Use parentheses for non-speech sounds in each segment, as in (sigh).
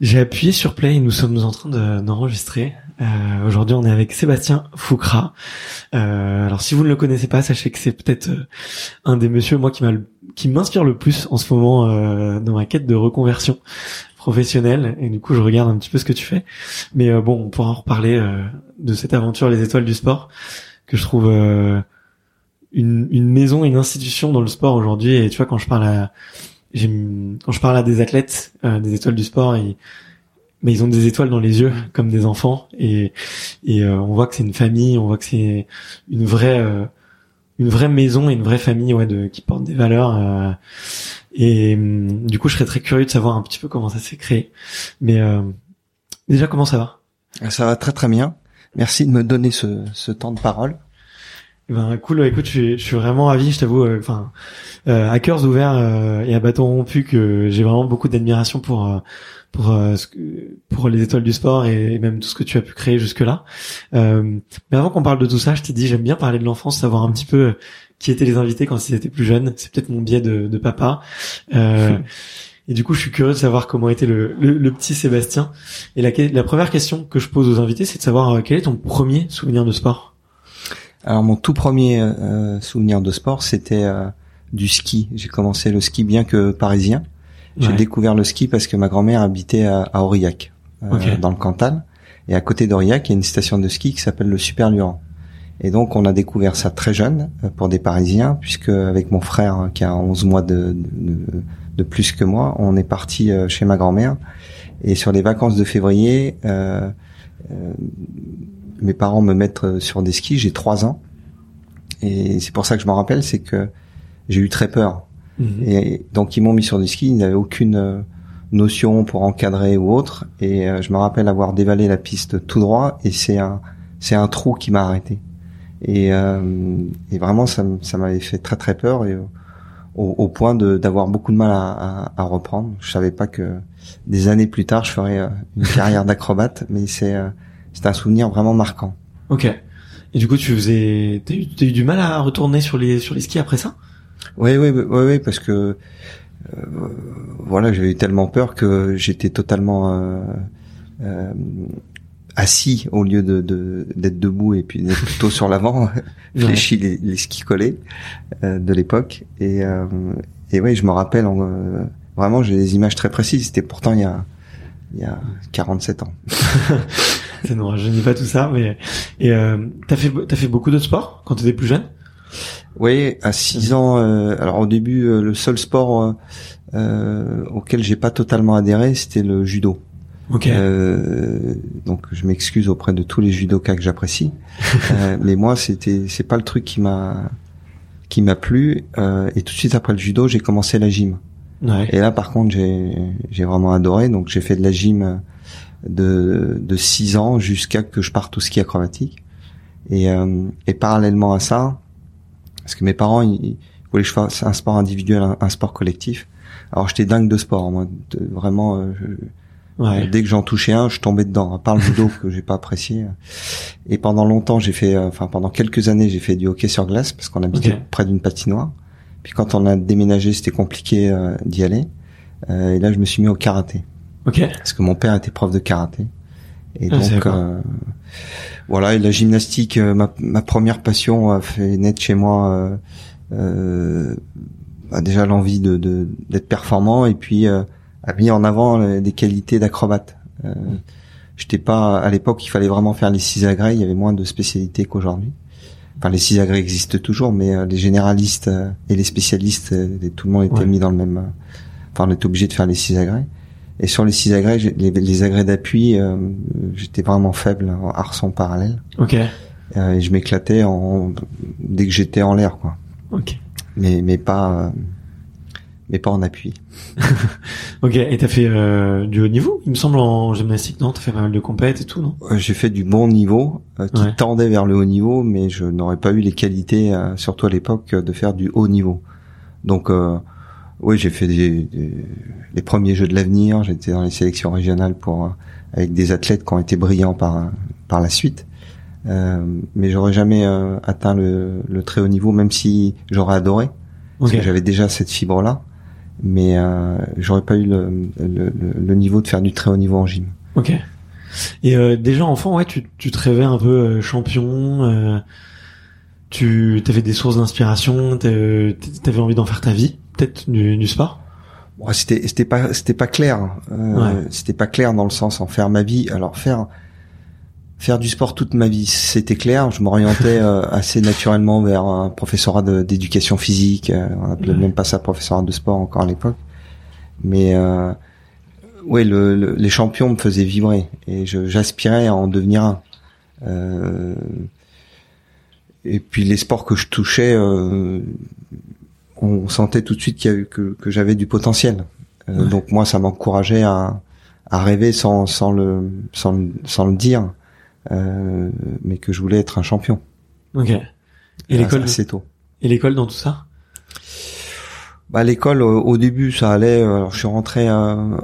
j'ai appuyé sur play et nous sommes en train d'enregistrer. Euh, Aujourd'hui, on est avec Sébastien Foucra. Euh, alors, si vous ne le connaissez pas, sachez que c'est peut-être euh, un des messieurs, moi, qui m'inspire le plus en ce moment euh, dans ma quête de reconversion professionnelle. Et du coup, je regarde un petit peu ce que tu fais. Mais euh, bon, on pourra en reparler de cette aventure, les étoiles du sport, que je trouve une, une maison, une institution dans le sport aujourd'hui. Et tu vois, quand je parle à quand je parle à des athlètes, des étoiles du sport, et mais ils ont des étoiles dans les yeux comme des enfants. Et et euh, on voit que c'est une famille on voit que c'est une vraie euh, une vraie maison et une vraie famille ouais de qui porte des valeurs euh, et hum, du coup je serais très curieux de savoir un petit peu comment ça s'est créé. Mais déjà comment ça va? Ça va très très bien. Merci de me donner ce, ce temps de parole ben cool écoute je suis, je suis vraiment ravi je t'avoue enfin à cœurs ouverts et à bâton rompu que j'ai vraiment beaucoup d'admiration pour pour euh, pour les étoiles du sport et même tout ce que tu as pu créer jusque là. Euh, mais avant qu'on parle de tout ça, je t'ai dit j'aime bien parler de l'enfance, savoir un petit peu euh, qui étaient les invités quand ils étaient plus jeunes. C'est peut-être mon biais de, de papa. Euh, (laughs) et du coup, je suis curieux de savoir comment était le, le, petit Sébastien. Et la, la première question que je pose aux invités, c'est de savoir quel est ton premier souvenir de sport? Alors mon tout premier souvenir de sport, c'était du ski. J'ai commencé le ski bien que parisien. J'ai découvert le ski parce que ma grand-mère habitait à, Aurillac, euh, dans le Cantal. Et à côté d'Aurillac, il y a une station de ski qui s'appelle le Super Luran. Et donc, on a découvert ça très jeune euh, pour des Parisiens, puisque avec mon frère hein, qui a 11 mois de, de, de plus que moi, on est parti euh, chez ma grand-mère. Et sur les vacances de février, euh, euh, mes parents me mettent sur des skis. J'ai trois ans, et c'est pour ça que je m'en rappelle, c'est que j'ai eu très peur Mhm. Et donc ils m'ont mis sur du ski, ils n'avaient aucune euh, notion pour encadrer ou autre. Et euh, je me rappelle avoir dévalé la piste tout droit et c'est un c'est un trou qui m'a arrêté. Et, euh, et vraiment ça, ça m'avait fait très très peur et au, au point d'avoir beaucoup de mal à, à, à, reprendre. Je savais pas que des années plus tard je ferais une carrière (laughs) d'acrobate, mais c'est c'est un souvenir vraiment marquant. Ok. Et du coup tu faisais t'as eu, du mal à retourner sur les sur les skis après ça? Oui, oui, oui, oui, parce que euh, voilà, j'avais eu tellement peur que j'étais totalement euh, euh, assis au lieu de d'être debout et puis d'être plutôt sur l'avant, (laughs) (laughs) fléchi les, les skis collés euh, de l'époque. Et euh, et ouais, je me rappelle euh, vraiment, j'ai des images très précises. C'était pourtant il y a il y a 47 ans. (laughs) Non, je dis pas tout ça, mais et euh, t'as fait t'as fait beaucoup de sport quand t'étais plus jeune? Oui, à 6 ans. alors au début, le seul sport auquel j'ai pas totalement adhéré, c'était le judo. Euh, donc je m'excuse auprès de tous les judokas que j'apprécie, (laughs) euh, mais moi c'était c'est pas le truc qui m'a qui m'a plu. Euh, et tout de suite après le judo, j'ai commencé la gym. Ouais. Et là par contre j'ai j'ai vraiment adoré. Donc j'ai fait de la gym de de 6 ans jusqu'à que je parte au ski acrobatique. Et euh, et parallèlement à ça, parce que mes parents ils, voulaient que je fasse un sport individuel, un, sport collectif. Alors j'étais dingue de sport, moi, vraiment. Euh, je, Ouais. Dès que j'en touchais un, je tombais dedans. À part le judo (laughs) que j'ai pas apprécié. Et pendant longtemps, j'ai fait, euh, enfin pendant quelques années, j'ai fait du hockey sur glace parce qu'on habitait près d'une patinoire. Puis quand on a déménagé, c'était compliqué euh, d'y aller. Euh, et là, je me suis mis au karaté. Ok. Parce que mon père était prof de karaté. Et ah, donc voilà. Et la gymnastique, ma, ma, première passion a fait naître chez moi bah, déjà l'envie de d'être performant et puis a mis en avant euh, des qualités d'acrobate. Euh, J'étais pas à l'époque, il fallait vraiment faire les six agrès. Il y avait moins de spécialités qu'aujourd'hui. Enfin, les six agrès existent toujours, mais euh, les généralistes euh, et les spécialistes, tout le monde était mis dans le même. Enfin, on était obligé de faire les six agrès. Et sur les six agrès, les, les agrès d'appui, j'étais vraiment faible en arçon parallèle. Ok. et je m'éclatais en dès que j'étais en l'air, quoi. Ok. Mais mais pas mais pas en appui. (laughs) ok, et t'as fait euh, du haut niveau, il me semble, en gymnastique, non? T'as fait pas mal de compètes et tout, non? J'ai fait du bon niveau, euh, qui tendait vers le haut niveau, mais je n'aurais pas eu les qualités, euh, surtout à l'époque, de faire du haut niveau. Donc, oui, j'ai fait des, les premiers Jeux de l'avenir, j'étais dans les sélections régionales pour avec des athlètes qui ont été brillants par par la suite. mais j'aurais jamais atteint le, le, très haut niveau, même si j'aurais adoré, parce que j'avais déjà cette fibre-là mais euh, j'aurais pas eu le, le, le, niveau de faire du très haut niveau en gym. Ok. Et euh, déjà enfant, ouais, tu, tu te rêvais un peu euh, champion. Euh, tu avais des sources d'inspiration. T'avais envie d'en faire ta vie, peut-être du, du c'était c'était pas c'était pas clair. Euh, C'était pas clair dans le sens en faire ma vie. Alors faire faire du sport toute ma vie, c'était clair. Je m'orientais (laughs) euh, assez naturellement vers un professorat d'éducation physique. Euh, on appelait même pas ça professorat de sport encore à l'époque. Mais euh, ouais, le, les champions me faisaient vibrer et j'aspirais à en devenir un. Euh, et puis les sports que je touchais, euh, on sentait tout de suite qu'il y a eu, que, que j'avais du potentiel. Donc moi, ça m'encourageait à, à rêver sans, sans le sans, sans le dire euh, mais que je voulais être un champion. Ok. Et l'école assez tôt. Et l'école dans tout ça? Bah l'école au début ça allait alors je suis rentré euh,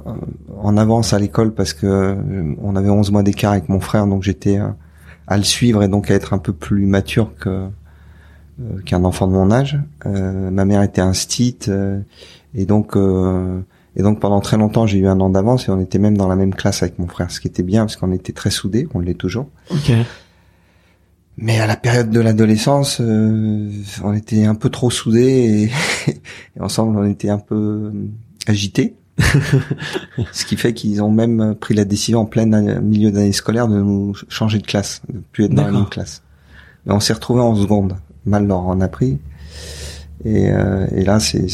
en avance à l'école parce que euh, on avait 11 mois d'écart avec mon frère donc j'étais à le suivre et donc à être un peu plus mature que qu'un enfant de mon âge ma mère était instite et donc et donc pendant très longtemps, j'ai eu un an d'avance et on était même dans la même classe avec mon frère, ce qui était bien parce qu'on était très soudés, on l'est toujours. Ok. Mais à la période de l'adolescence, euh, on était un peu trop soudés et, (laughs) et, ensemble on était un peu euh, agités. (laughs) ce qui fait qu'ils ont même pris la décision en plein milieu d'année scolaire de nous changer de classe, de plus être dans la même classe. Mais on s'est retrouvés en seconde. Mal leur en a pris. Et, euh, et là, c'est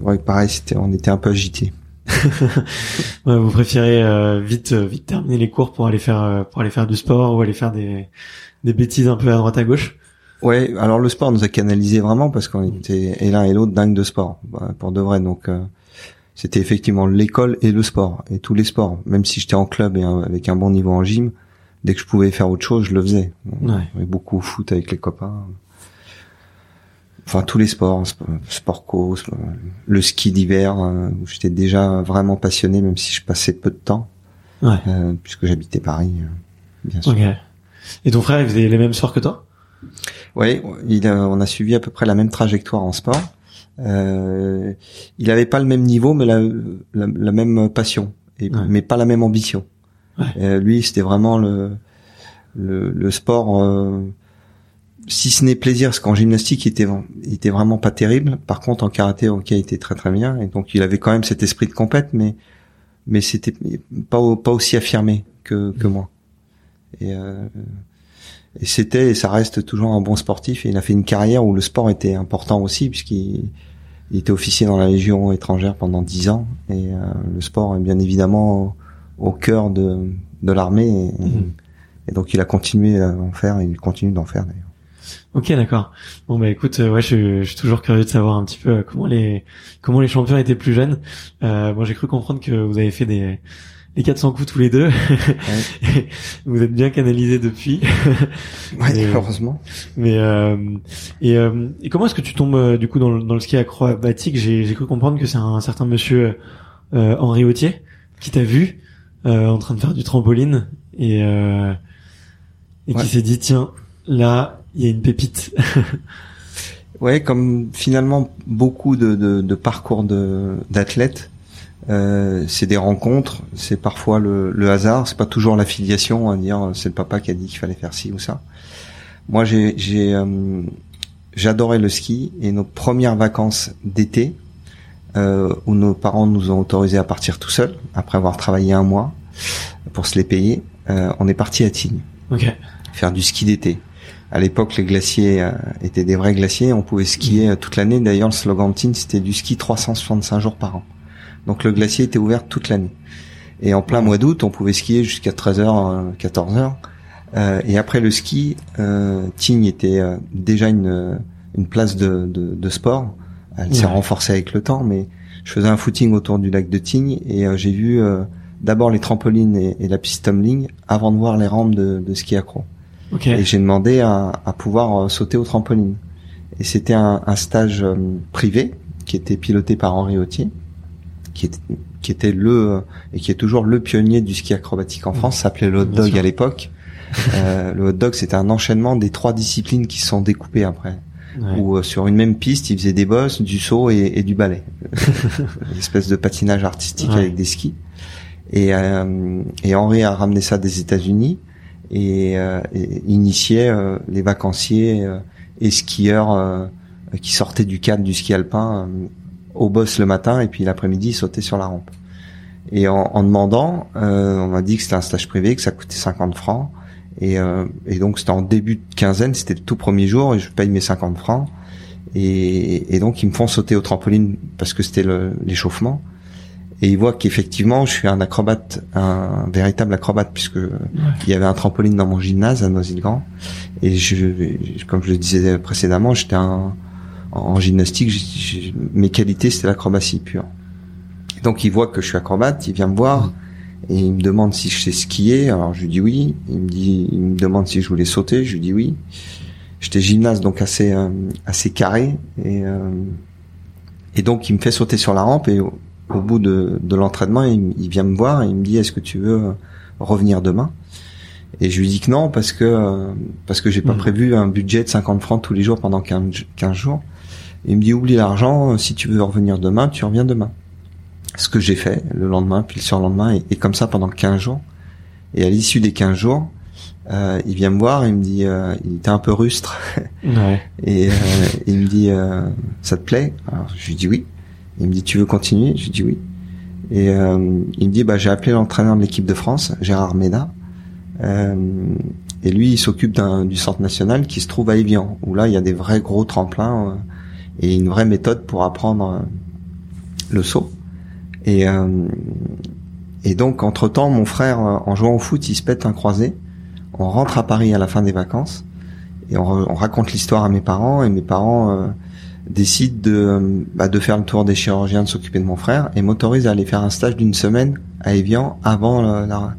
ouais, pareil, c'était, on était un peu agité. (laughs) ouais, vous préférez euh, vite, euh, vite terminer les cours pour aller faire, euh, pour aller faire du sport ou aller faire des, des bêtises un peu à droite à gauche? Ouais, alors le sport nous a canalisé vraiment parce qu'on était et l'un et l'autre dingue de sport, bah, pour de vrai. Donc c'était effectivement l'école et le sport et tous les sports. Même si j'étais en club et avec un bon niveau en gym, dès que je pouvais faire autre chose, je le faisais. Ouais. beaucoup au foot avec les copains enfin tous les sports, sport co, le ski d'hiver, euh, où j'étais déjà vraiment passionné, même si je passais peu de temps, ouais. euh, puisque j'habitais Paris, euh, bien sûr. Et ton frère, il faisait les mêmes sports que toi? Oui, il on a suivi à peu près la même trajectoire en sport. Euh, il avait pas le même niveau, mais la, la, même passion, et, mais pas la même ambition. lui, c'était vraiment le, le, le sport si ce n'est plaisir, parce qu'en gymnastique, il était, il était vraiment pas terrible. Par contre, en karaté, ok, il était très très bien. Et donc, il avait quand même cet esprit de compète, mais mais c'était pas pas aussi affirmé que que moi. Et euh, et c'était et ça reste toujours un bon sportif. Et il a fait une carrière où le sport était important aussi, puisqu'il il était officier dans la Légion étrangère pendant dix ans. Et euh, le sport est bien évidemment au, cœur de de l'armée. Et, mmh. et, donc, il a continué à en faire. Et il continue d'en faire d'ailleurs. Ok, d'accord. Bon bah écoute, euh, ouais, je, je, suis toujours curieux de savoir un petit peu euh, comment les comment les champions étaient plus jeunes. Euh, moi, j'ai cru comprendre que vous avez fait des les 400 coups tous les deux. (laughs) vous êtes bien canalisés depuis. (laughs) ouais, heureusement. Mais euh, et, euh, et, comment est-ce que tu tombes du coup dans le, dans le ski acrobatique? J'ai j'ai cru comprendre que c'est un, certain monsieur Henri Autier qui t'a vu en train de faire du trampoline et et qui s'est dit tiens là il y a une pépite. (laughs) ouais, comme finalement beaucoup de, de, de parcours de d'athlètes, euh, c'est des rencontres, c'est parfois le, le hasard, c'est pas toujours l'affiliation à dire c'est le papa qui a dit qu'il fallait faire ci ou ça. Moi, j'ai euh, j'adorais le ski et nos premières vacances d'été euh, où nos parents nous ont autorisé à partir tout seuls après avoir travaillé un mois pour se les payer, euh, on est parti à Tignes. Okay. Faire du ski d'été. À l'époque, les glaciers euh, étaient des vrais glaciers. On pouvait skier euh, toute l'année. D'ailleurs, le slogan de c'était du ski 365 jours par an. Donc le glacier était ouvert toute l'année. Et en plein mois d'août, on pouvait skier jusqu'à 13h, 14h. Euh, et après le ski, euh, Tignes était déjà une, une place de, de, de sport. Elle s'est renforcée avec le temps, mais je faisais un footing autour du lac de Tignes et j'ai vu d'abord les trampolines et, et, la piste tumbling avant de voir les rampes de, de ski accro. Et j'ai demandé à, à, pouvoir euh, sauter au trampoline. Et c'était un, un, stage euh, privé qui était piloté par Henri Autier, qui était, qui était le euh, et qui est toujours le pionnier du ski acrobatique en France. S'appelait le hot dog à l'époque. euh, le hot dog, c'était un enchaînement des trois disciplines qui sont découpées après. Ouais. Où sur une même piste, il faisait des bosses, du saut et, et du ballet. (laughs) une espèce de patinage artistique avec des skis. Et, euh, et Henri a ramené ça des États-Unis et, euh, initiait euh, les vacanciers euh, et skieurs qui sortaient du cadre du ski alpin au boss le matin et puis l'après-midi ils sautaient sur la rampe. Et en, en demandant, on m'a dit que c'était un stage privé, que ça coûtait 50 francs. Et, et donc c'était en début de quinzaine, c'était le tout premier jour et je paye mes 50 francs. Et, et, donc ils me font sauter au trampoline parce que c'était l'échauffement et il voit qu'effectivement je suis un acrobate, un véritable acrobate puisque il y avait un trampoline dans mon gymnase à Noisy-le-Grand et je, comme je le disais précédemment, j'étais en gymnastique, mes qualités c'était l'acrobatie pure. donc il voit que je suis acrobate, il vient me voir et il me demande si je sais skier, alors je lui dis oui. Il me dit, il me demande si je voulais sauter, je lui dis oui. J'étais gymnase donc assez euh, assez carré et euh, et donc il me fait sauter sur la rampe et au bout de, de l'entraînement, il, vient me voir et il me dit est-ce que tu veux revenir demain? Et je lui dis que non parce que parce que j'ai pas hmm. prévu un budget de 50 francs tous les jours pendant 15, 15 jours. il me dit oublie l'argent, si tu veux revenir demain, tu reviens demain. Ce que j'ai fait le lendemain, puis le surlendemain, et, et comme ça pendant 15 jours. Et à l'issue des 15 jours, euh, il vient me voir, il me dit, euh, il était un peu rustre, ouais. (laughs) et euh, il me dit, euh, ça te plaît? Alors je lui dis oui. Il me dit tu veux continuer? Je dis oui. Et euh, il me dit bah j'ai appelé l'entraîneur de l'équipe de France, Gérard Méda. Euh, et lui il s'occupe du centre national qui se trouve à Evian, où là il y a des vrais gros tremplins euh, et une vraie méthode pour apprendre euh, le saut. Et et donc entre temps mon frère en jouant au foot il se pète un croisé. On rentre à Paris à la fin des vacances et on, on raconte l'histoire à mes parents et mes parents décide de, bah, de faire le tour des chirurgiens, de s'occuper de mon frère, et m'autorise à aller faire un stage d'une semaine à Evian avant la,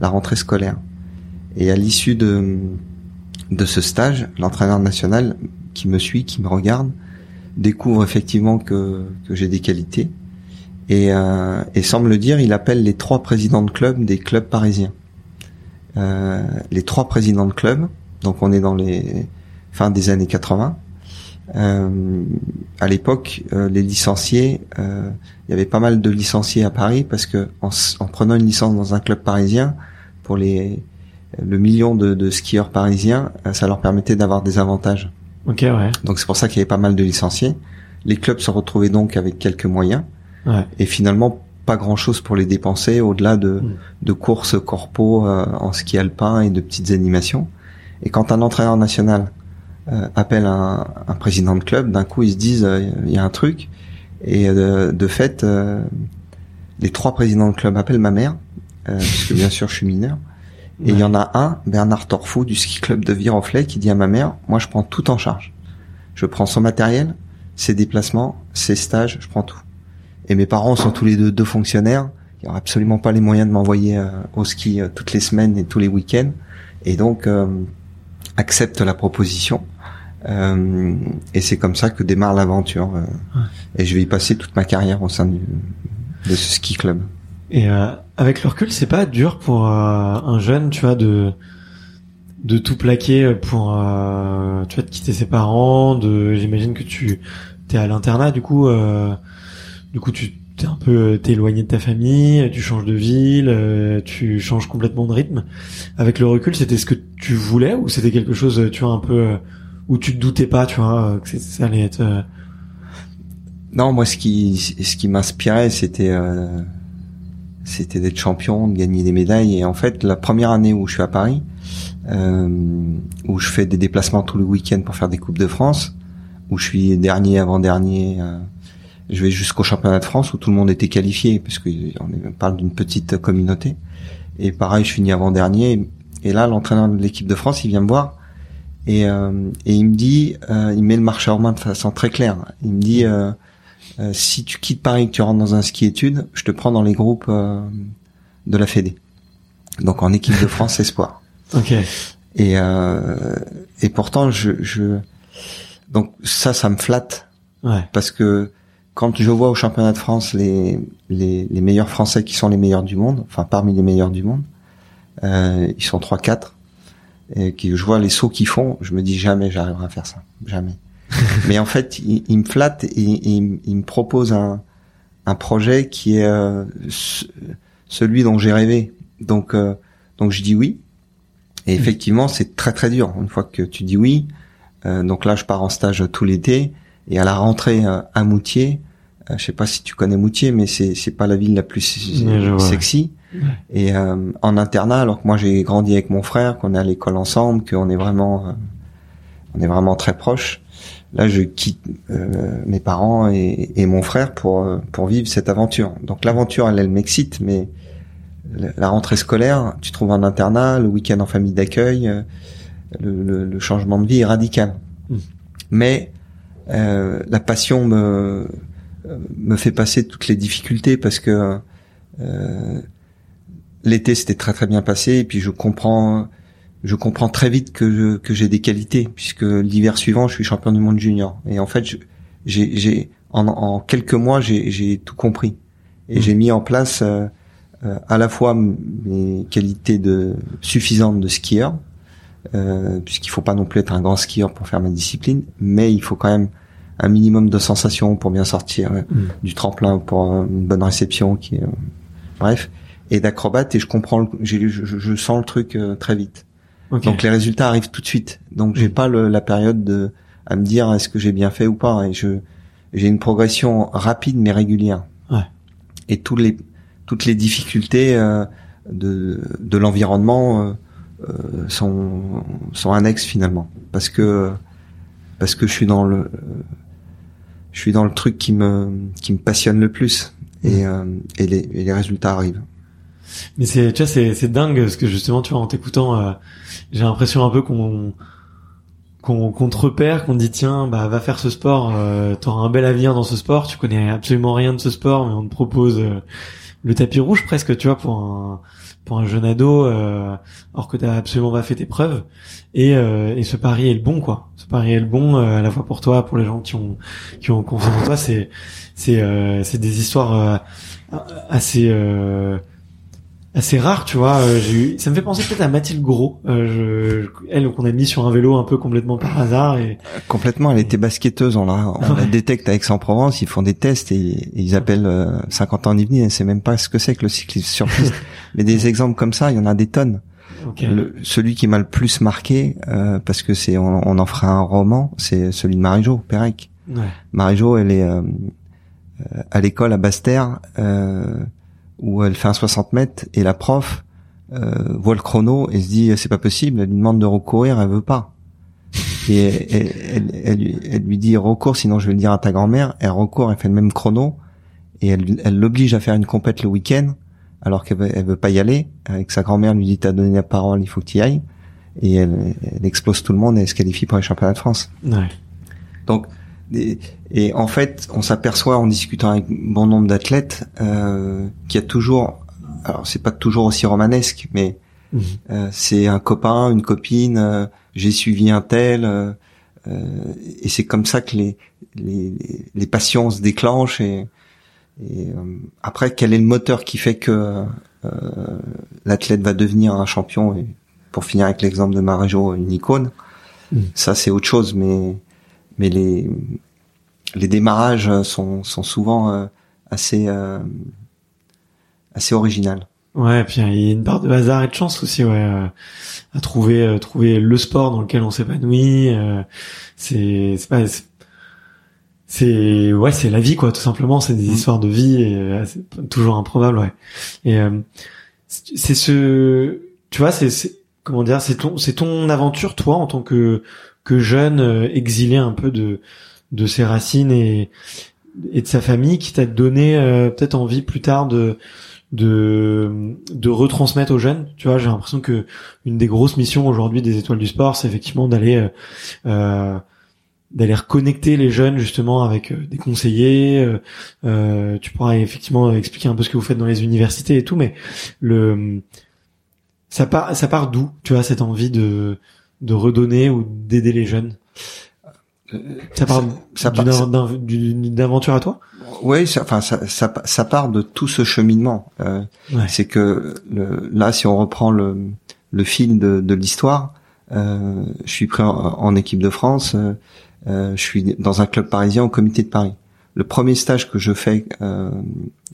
la, rentrée scolaire. Et à l'issue de, de ce stage, l'entraîneur national qui me suit, qui me regarde, découvre effectivement que, que j'ai des qualités. Et, euh, et sans me le dire, il appelle les trois présidents de club des clubs parisiens. Euh, les trois présidents de club, donc on est dans les fins des années 80, euh, à l'époque, euh, les licenciés, euh, il y avait pas mal de licenciés à Paris parce que en, prenant une licence dans un club parisien, pour les le million de, de skieurs parisiens, ça leur permettait d'avoir des avantages. Ok, ouais. Donc c'est pour ça qu'il y avait pas mal de licenciés. Les clubs se retrouvaient donc avec quelques moyens. Ouais. Et finalement, pas grand chose pour les dépenser au-delà de, mm. de courses corpo euh, en ski alpin et de petites animations. Et quand un entraîneur national euh, appelle un, un, président de club, d'un coup ils se disent euh, il y a un truc. Et de fait, les trois présidents de club appellent ma mère, puisque bien sûr je suis mineur. Et il y en a un, Bernard Torfou du ski club de Viroflay, qui dit à ma mère, moi je prends tout en charge. Je prends son matériel, ses déplacements, ses stages, je prends tout. Et mes parents sont tous les deux deux fonctionnaires. Ils n'ont absolument pas les moyens de m'envoyer euh, au ski euh, toutes les semaines et tous les week-ends. Et donc, euh, accepte la proposition. Euh, et c'est comme ça que démarre l'aventure. Et je vais y passer toute ma carrière au sein du, de ce ski club. Et avec le recul, c'est pas dur pour un jeune, tu vois, de de tout plaquer pour tu vois de quitter ses parents de j'imagine que tu t'es à l'internat du coup euh, du coup, tu t'es un peu t'es éloigné de ta famille, tu changes de ville, euh, tu changes complètement de rythme. Avec le recul, c'était ce que tu voulais ou c'était quelque chose, tu vois, un peu euh, où tu te doutais pas, tu vois, que ça allait être. Euh, non, moi, ce qui ce qui m'inspirait, c'était c'était d'être champion, de gagner des médailles. Et en fait, la première année où je suis à Paris, où je fais des déplacements tous les week-ends pour faire des coupes de France, où je suis dernier avant dernier je vais jusqu'au championnat de France où tout le monde était qualifié, parce on parle d'une petite communauté. Et pareil, je finis avant dernier. Et là, l'entraîneur de l'équipe de France, il vient me voir et, euh, et il me dit, euh, il met le marché en main de façon très claire. Il me dit, euh, euh si tu quittes Paris, que tu rentres dans un ski études, je te prends dans les groupes euh, de la Fédé. Donc en équipe de France (laughs) espoir. Ok. Et et pourtant, je, je donc ça, ça me flatte. Ouais. Parce que quand je vois au championnat de France les, les, les, meilleurs Français qui sont les meilleurs du monde, enfin parmi les meilleurs du monde, euh, ils sont 3-4, et que je vois les sauts qu'ils font, je me dis jamais j'arriverai à faire ça, jamais. (laughs) Mais en fait, ils, me flattent et ils, me proposent un, un projet qui est euh, celui dont j'ai rêvé. Donc, euh, donc je dis oui. Et effectivement, c'est très très dur. Une fois que tu dis oui, euh, donc là, je pars en stage tout l'été. Et à la rentrée à Moutier, je sais pas si tu connais Moutier, mais c'est c'est pas la ville la plus sexy. Et euh, en internat, alors que moi j'ai grandi avec mon frère, qu'on est à l'école ensemble, qu'on est vraiment, on est vraiment très proches. Là, je quitte mes parents et, et, mon frère pour pour vivre cette aventure. Donc l'aventure, elle, elle m'excite, mais la rentrée scolaire, tu trouves un internat, le week-end en famille d'accueil, le, le, le, changement de vie est radical. Mmh. Mais euh, la passion me me fait passer toutes les difficultés parce que euh, l'été s'était très très bien passé et puis je comprends je comprends très vite que que j'ai des qualités puisque l'hiver suivant je suis champion du monde junior et en fait j'ai j'ai en, en, quelques mois j'ai j'ai tout compris et mmh. j'ai mis en place euh, euh, à la fois mes qualités de suffisantes de skieur euh, puisqu'il faut pas non plus être un grand skieur pour faire ma discipline, mais il faut quand même un minimum de sensations pour bien sortir euh, mm. du tremplin pour une bonne réception qui euh, bref et d'acrobate et je comprends je, je, sens le truc très vite donc les résultats arrivent tout de suite donc j'ai mm. pas le, la période de à me dire est-ce que j'ai bien fait ou pas et je j'ai une progression rapide mais régulière ouais. et tous les toutes les difficultés de de l'environnement euh, sont sont annexes finalement parce que parce que je suis dans le je suis dans le truc qui me qui me passionne le plus et, mmh. euh, et, les, et les résultats arrivent. Mais c'est tu vois c'est c'est dingue parce que justement tu vois en t'écoutant euh, j'ai l'impression un peu qu'on qu'on qu'on te repère, qu'on te dit tiens bah va faire ce sport, euh, t'auras un bel avenir dans ce sport, tu connais absolument rien de ce sport mais on te propose euh, le tapis rouge presque tu vois pour un pour un jeune ado, euh, alors que t'as absolument pas fait tes preuves. Et, euh, et ce pari est le bon, quoi. Ce pari est le bon euh, à la fois pour toi, pour les gens qui ont qui ont confiance en toi. C'est c'est euh, c'est des histoires euh, assez assez rare, tu vois. Euh, j'ai eu... Ça me fait penser peut-être à Mathilde Gros, euh, je... elle qu'on a mis sur un vélo un peu complètement par hasard. Et... Complètement, elle était basketteuse, on la, on la détecte avec Aix-en-Provence, ils font des tests et, ils appellent 50 ans d'Yveline, elle sait même pas ce que c'est que le cyclisme sur piste. (laughs) Mais des exemples comme ça, il y en a des tonnes. celui qui m'a le plus marqué, euh, parce que c'est on, on, en fera un roman, c'est celui de Marie-Jo Pérec. Ouais. Marie-Jo, elle est euh, à l'école à Basse-Terre, où elle fait un 60 mètres et la prof euh, voit le chrono et se dit c'est pas possible, elle lui demande de recourir, elle veut pas. (laughs) Et elle, elle, elle, lui dit recours, sinon je vais le dire à ta grand-mère. Elle recourt, elle fait le même chrono et elle l'oblige à faire une compète le week-end alors qu'elle veut, elle veut pas y aller. Avec sa grand-mère lui dit t'as donné la parole, il faut que tu y ailles. Et elle, explose tout le monde et elle se qualifie pour les championnats de France. Ouais. Donc et, en fait, on s'aperçoit en discutant avec bon nombre d'athlètes euh, qu'il y a toujours, alors c'est pas toujours aussi romanesque, mais mhm. euh, c'est un copain, une copine, euh, j'ai suivi un tel, euh, euh, et c'est comme ça que les, les, les passions se déclenchent. Et, et après, quel est le moteur qui fait que l'athlète va devenir un champion? Et pour finir avec l'exemple de Maréjo, une icône, mhm. ça c'est autre chose, mais mais les les démarrages sont, sont souvent euh, assez euh, assez originales. Ouais, puis il y a une part de hasard et de chance aussi, ouais, euh, à trouver trouver le sport dans lequel on s'épanouit. c'est c'est pas c'est ouais c'est la vie quoi tout simplement c'est des mmh. histoires de vie et c'est toujours improbable ouais et c'est ce tu vois c'est comment dire c'est ton c'est ton aventure toi en tant que que jeune euh, exilé un peu de de ses racines et et de sa famille qui t'a donné euh, peut-être envie plus tard de de de retransmettre aux jeunes. Tu vois j'ai l'impression que une des grosses missions aujourd'hui des étoiles du sport c'est effectivement d'aller euh, euh d'aller reconnecter les jeunes justement avec des conseillers. Euh, tu pourras effectivement expliquer un peu ce que vous faites dans les universités et tout mais le ça part ça part d'où tu vois cette envie de de redonner ou d'aider les jeunes ça part ça, d'une aventure à toi? Oui, enfin ça, ça, ça, part de tout ce cheminement. Euh, C'est que le, là, si on reprend le, le fil de, de l'histoire, euh, je suis pris en, équipe de France. Euh, euh, je suis dans un club parisien au Comité de Paris. Le premier stage que je fais, euh,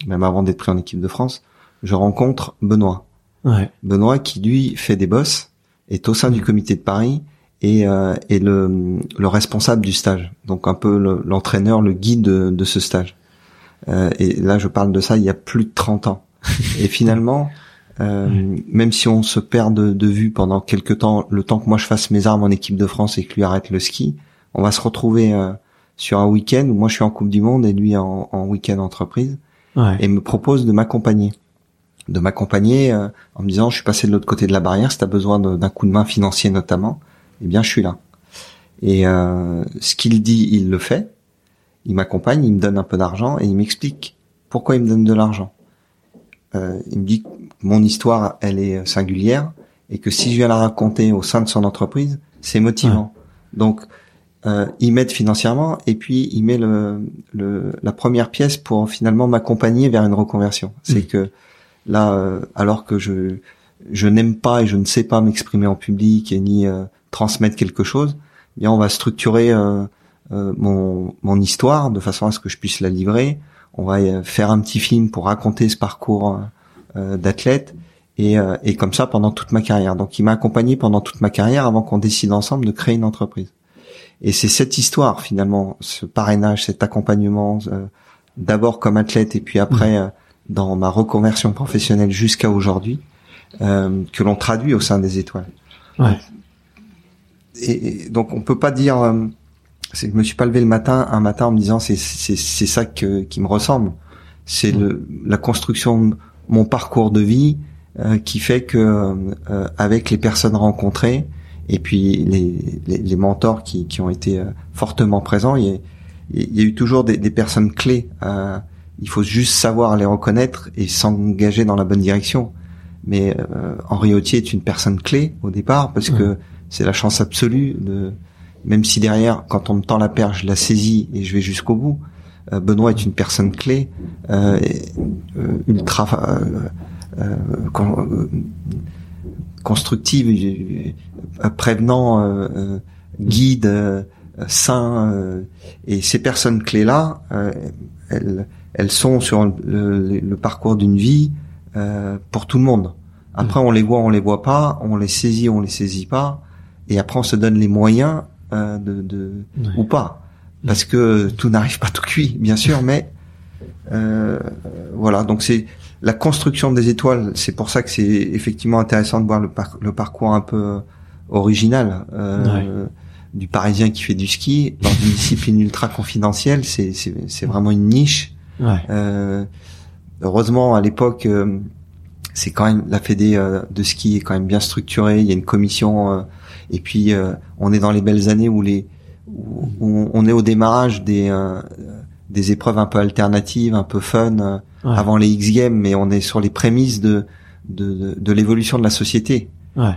même avant d'être pris en équipe de France, je rencontre Benoît. Ouais. Benoît qui lui fait des bosses est au sein du comité de Paris et euh, est le, le, responsable du stage, donc un peu l'entraîneur, le, guide de, de ce stage. Euh, et là, je parle de ça il y a plus de 30 ans. et (laughs) finalement, euh, même si on se perd de, de, vue pendant quelques temps, le temps que moi je fasse mes armes en équipe de France et que lui arrête le ski, on va se retrouver euh, sur un week-end où moi je suis en Coupe du Monde et lui en, en week-end entreprise ouais. et me propose de m'accompagner de m'accompagner euh, en me disant je suis passé de l'autre côté de la barrière, si tu as besoin d'un coup de main financier notamment, eh bien je suis là. Et euh, ce qu'il dit, il le fait. Il m'accompagne, il me donne un peu d'argent et il m'explique pourquoi il me donne de l'argent. Euh, il me dit que mon histoire, elle est singulière et que si je viens la raconter au sein de son entreprise, c'est motivant. Donc, euh, il m'aide financièrement et puis il met le, le, la première pièce pour finalement m'accompagner vers une reconversion. C'est mmh. que Là, euh, alors que je je n'aime pas et je ne sais pas m'exprimer en public et ni euh, transmettre quelque chose, eh bien on va structurer euh, mon mon histoire de façon à ce que je puisse la livrer. On va faire un petit film pour raconter ce parcours d'athlète et, et comme ça pendant toute ma carrière. Donc il m'a accompagné pendant toute ma carrière avant qu'on décide ensemble de créer une entreprise. Et c'est cette histoire finalement, ce parrainage, cet accompagnement, d'abord comme athlète et puis après mmh dans ma reconversion professionnelle jusqu'à aujourd'hui, euh, que l'on traduit au sein des étoiles. Ouais. Et, donc on peut pas dire, euh, je me suis pas levé le matin un matin en me disant c'est c'est c'est ça que, qui me ressemble. C'est le la construction de mon parcours de vie euh, qui fait que euh, avec les personnes rencontrées et puis les les, les mentors qui qui ont été euh, fortement présents, il y a, il y a eu toujours des, des personnes clés. Euh, il faut juste savoir les reconnaître et s'engager dans la bonne direction. Mais euh, Henri Autier est une personne clé au départ parce que c'est la chance absolue de même si derrière quand on me tend la perche je la saisis et je vais jusqu'au bout. Euh, Benoît est une personne clé, euh, euh ultra constructive, prévenant, guide, sain. et ces personnes clés là, elles, elles sont sur le, le parcours d'une vie pour tout le monde. Après, on les voit, on les voit pas, on les saisit, on les saisit pas, et après on se donne les moyens euh, de, de ou pas, parce que tout n'arrive pas tout cuit, bien sûr, mais euh, voilà. Donc c'est la construction des étoiles. C'est pour ça que c'est effectivement intéressant de voir le, le parcours un peu original euh, du Parisien qui fait du ski dans une discipline ultra confidentielle. C'est c'est vraiment une niche. Euh, heureusement à l'époque euh, c'est quand même la Fédé euh, de ski est quand même bien structurée. Il y a une commission euh, et puis euh, on est dans les belles années où les où on est au démarrage des des épreuves un peu alternatives, un peu fun avant les X Games, mais on est sur les prémices de de, de, l'évolution de la société. Ouais.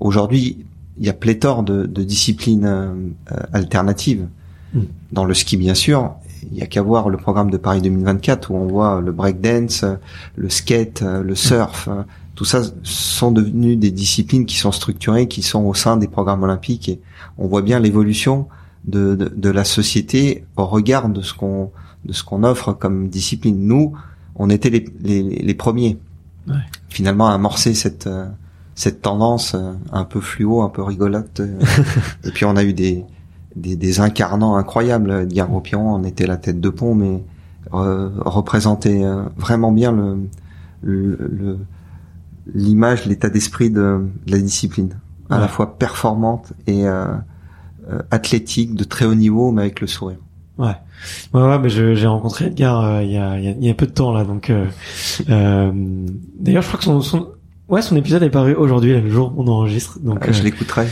Aujourd'hui, il y a pléthore de, de disciplines alternatives hmm. dans le ski bien sûr, il y a qu'à voir le programme de Paris 2024 où on voit le breakdance, le skate, le surf. Tout ça sont devenus des disciplines qui sont structurées, qui sont au sein des programmes olympiques et on voit bien l'évolution de, de, la société au regard de ce qu'on de ce qu'on offre comme discipline. Nous, on était les, les, les premiers ouais. finalement à amorcer cette cette tendance un peu fluo, un peu rigolote. (laughs) et puis on a eu des des, des incarnants incroyables. Diego Piron en était la tête de pont, mais euh, représentait euh, vraiment bien le, l'image, l'état d'esprit de, la discipline, à la fois performante et euh, euh, athlétique de très haut niveau, mais avec le sourire. Ouais, ouais, ouais mais j'ai rencontré Edgar il y, a, y, a, peu de temps là, donc d'ailleurs je crois que son, son Ouais, son épisode est paru aujourd'hui, le jour où on enregistre. Donc je euh, l'écouterai.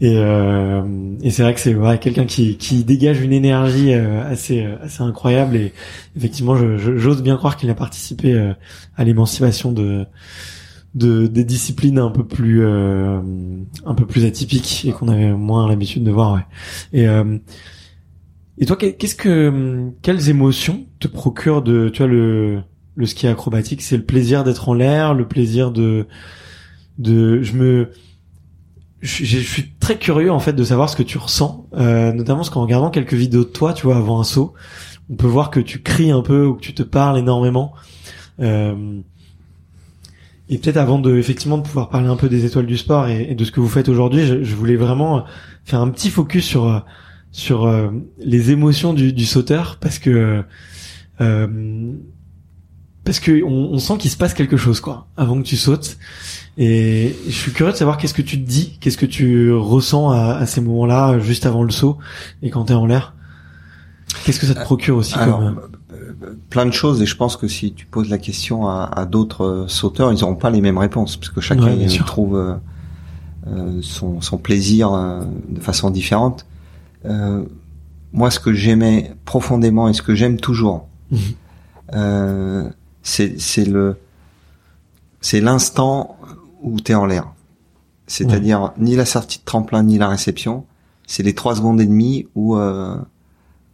Et, euh, et c'est vrai que c'est ouais, quelqu'un qui, qui dégage une énergie euh, assez assez incroyable et effectivement, j'ose bien croire qu'il a participé à l'émancipation de, de des disciplines un peu plus un peu plus atypiques et qu'on avait moins l'habitude de voir. Ouais. Et et toi, qu'est-ce que quelles émotions te procure de tu vois le le ski acrobatique, c'est le plaisir d'être en l'air, le plaisir de de je me je, suis très curieux en fait de savoir ce que tu ressens, euh, notamment parce qu'en regardant quelques vidéos de toi, tu vois, avant un saut, on peut voir que tu cries un peu ou que tu te parles énormément. Euh, et peut-être avant de effectivement de pouvoir parler un peu des étoiles du sport et, de ce que vous faites aujourd'hui, je, voulais vraiment faire un petit focus sur sur euh, les émotions du, du sauteur parce que euh, parce que on, sent qu'il se passe quelque chose quoi avant que tu sautes. Et je suis curieux de savoir qu'est-ce que tu te dis qu'est-ce que tu ressens à, ces moments-là juste avant le saut et quand tu es en l'air. Qu'est-ce que ça te procure aussi comme... Euh, euh, plein de choses et je pense que si tu poses la question à, d'autres euh, sauteurs ils n'auront pas les mêmes réponses parce que chacun trouve son, son, plaisir de façon différente. Moi ce que j'aimais profondément et ce que j'aime toujours mmh c'est c'est le c'est l'instant où tu es en l'air. C'est-à-dire ni la sortie de tremplin ni la réception, c'est les trois secondes et demie où euh,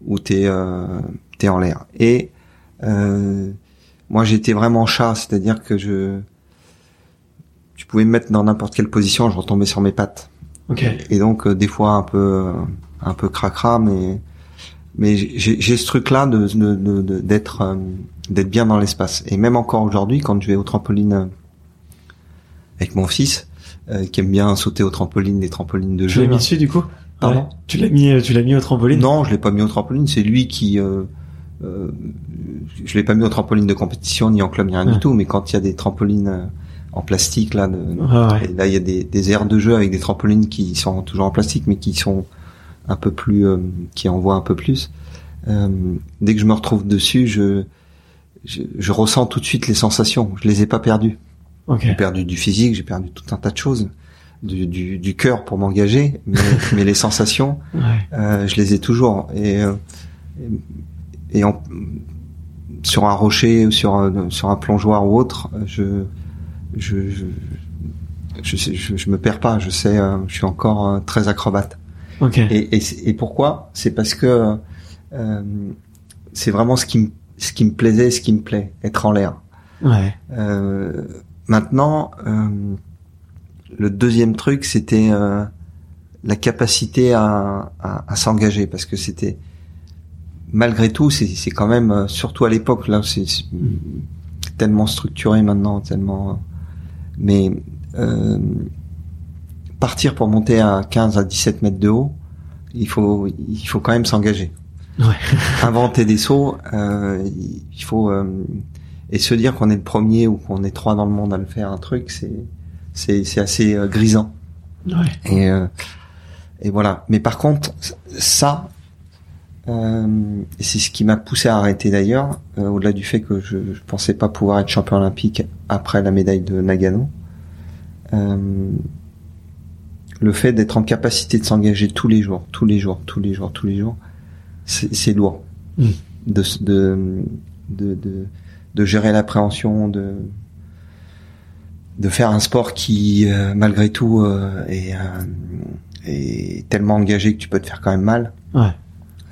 où t'es euh, t'es en l'air. Et euh, moi j'étais vraiment chat, c'est-à-dire que je tu pouvais me mettre dans n'importe quelle position, je retombais sur mes pattes. Okay. Et donc euh, des fois un peu un peu cracra, mais mais j'ai ce truc-là de d'être euh, d'être bien dans l'espace. Et même encore aujourd'hui, quand je vais au trampoline euh, avec mon fils, euh, qui aime bien sauter au trampoline, des trampolines de jeu. Tu l'as mis dessus du coup Pardon Tu l'as mis, tu l'as mis au trampoline Non, je l'ai pas mis au trampoline. C'est lui qui. Euh, euh, je l'ai pas mis au trampoline de compétition ni en club ni rien du tout. Mais quand il y a des trampolines en plastique là, de, là il y a des, des aires de jeu avec des trampolines qui sont toujours en plastique, mais qui sont un peu plus, euh, qui envoie un peu plus. Euh, dès que je me retrouve dessus, je, je, ressens tout de suite les sensations. Je les ai pas perdues. J'ai perdu du physique, j'ai perdu tout un tas de choses, du, du, du cœur pour m'engager, mais, (laughs) mais, les sensations, euh, je les ai toujours. Et, et sur un rocher ou sur sur un plongeoir ou autre, je je je, je, je, je me perds pas. Je sais, je suis encore très acrobate. Et, et, et, pourquoi? C'est parce que euh, c'est vraiment ce qui me ce qui me plaisait, ce qui me plaît, être en l'air. Ouais. Euh, maintenant, euh, le deuxième truc, c'était euh, la capacité à, à, à s'engager, parce que c'était malgré tout, c'est quand même, euh, surtout à l'époque, là, c'est tellement structuré maintenant, tellement. Mais euh, partir pour monter à 15 à 17 mètres de haut, il faut, il faut quand même s'engager. Ouais. (laughs) Inventer des sauts, euh, il faut euh, et se dire qu'on est le premier ou qu'on est trois dans le monde à le faire un truc, c'est c'est c'est assez euh, grisant. Ouais. Et euh, et voilà. Mais par contre, ça, euh, c'est ce qui m'a poussé à arrêter d'ailleurs, euh, au-delà du fait que je, je pensais pas pouvoir être champion olympique après la médaille de Nagano. Euh, le fait d'être en capacité de s'engager tous les jours, tous les jours, tous les jours, tous les jours, c'est c'est lourd. Mm. De, de, de, de, de gérer l'appréhension, de, de faire un sport qui, euh, malgré tout, euh, est, euh, est tellement engagé que tu peux te faire quand même mal. Ouais.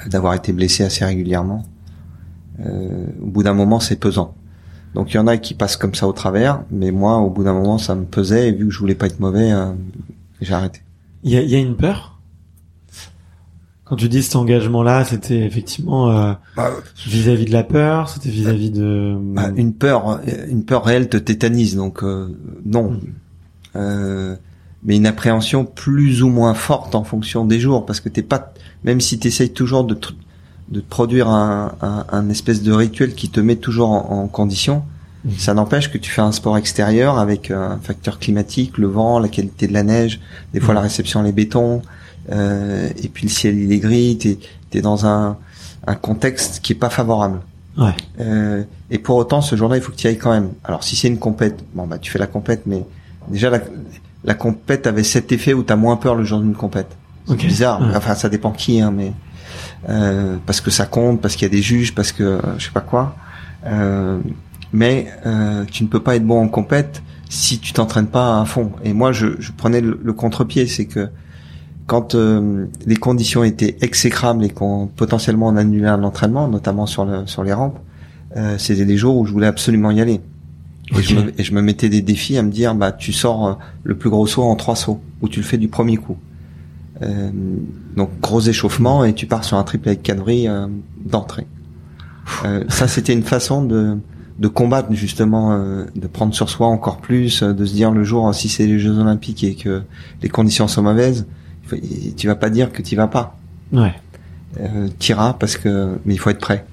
D'avoir été blessé assez régulièrement. Euh, au bout d'un moment, c'est pesant. Donc il y en a qui passent comme ça au travers, mais moi, au bout d'un moment, ça me pesait et vu que je voulais pas être mauvais, j'ai arrêté. Il y a, il y a une peur? Quand tu dis cet engagement-là, c'était effectivement euh, Bah, vis-à-vis de la peur, c'était vis-à-vis de Bah, une peur, une peur réelle te tétanise, donc euh, non. Mm. Euh, mais une appréhension plus ou moins forte en fonction des jours, parce que t'es pas, même si tu essayes toujours de, de produire un, un, un espèce de rituel qui te met toujours en, en condition, Mhm. ça n'empêche que tu fais un sport extérieur avec un facteur climatique, le vent, la qualité de la neige, des fois Mhm. la réception les bétons, euh, et puis le ciel il est gris, t'es es dans un, un contexte qui est pas favorable. ouais. Euh, et pour autant, ce jour-là, il faut que tu y ailles quand même. Alors, si c'est une compète, bon bah tu fais la compète, mais déjà la, la compète avait cet effet où t'as moins peur le jour d'une compète. C'est bizarre. Ouais. Enfin, ça dépend qui, hein, mais euh, parce que ça compte, parce qu'il y a des juges, parce que euh, je sais pas quoi. Euh, mais euh, tu ne peux pas être bon en compète si tu t'entraînes pas à fond. Et moi, je, je prenais le, le contre-pied, c'est que quand euh, les conditions étaient exécrables et qu'on potentiellement on annulait un entraînement, notamment sur le, sur les rampes, euh, c'était des jours où je voulais absolument y aller. Et, je me, et je me mettais des défis à me dire, bah tu sors euh, le plus gros saut en trois sauts, ou tu le fais du premier coup. Euh, donc gros échauffement et tu pars sur un triple avec quadrille euh, d'entrée. Euh, ça c'était une façon de, de combattre justement, euh, de prendre sur soi encore plus, euh, de se dire le jour si c'est les Jeux Olympiques et que les conditions sont mauvaises, faut- tu vas pas dire que tu vas pas. Ouais. Euh, t'iras parce que mais il faut être prêt.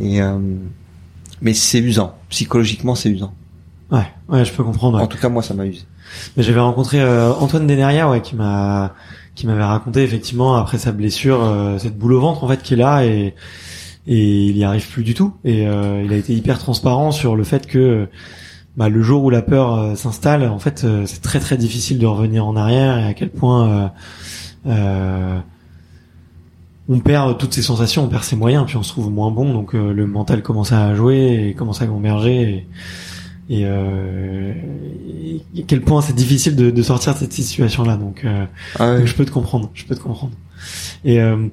Et euh, mais c'est usant, psychologiquement c'est usant. Ouais. Ouais, je peux comprendre. ouais. En tout cas moi ça m'a usé. Mais j'avais rencontré euh, Antoine Deneria, ouais, qui m'a qui m'avait raconté effectivement après sa blessure euh, cette boule au ventre en fait qui est là et et il y arrive plus du tout et euh, il a été hyper transparent sur le fait que bah, le jour où la peur euh, s'installe en fait euh, c'est très très difficile de revenir en arrière et à quel point euh, euh, on perd toutes ses sensations, on perd ses moyens, puis on se trouve moins bon, donc euh, le mental commence à jouer et commence à gamberger. Et, et, euh, et à quel point c'est difficile de, de sortir de cette situation-là. Donc, euh, Ah donc je peux te comprendre, je peux te comprendre. Et euh,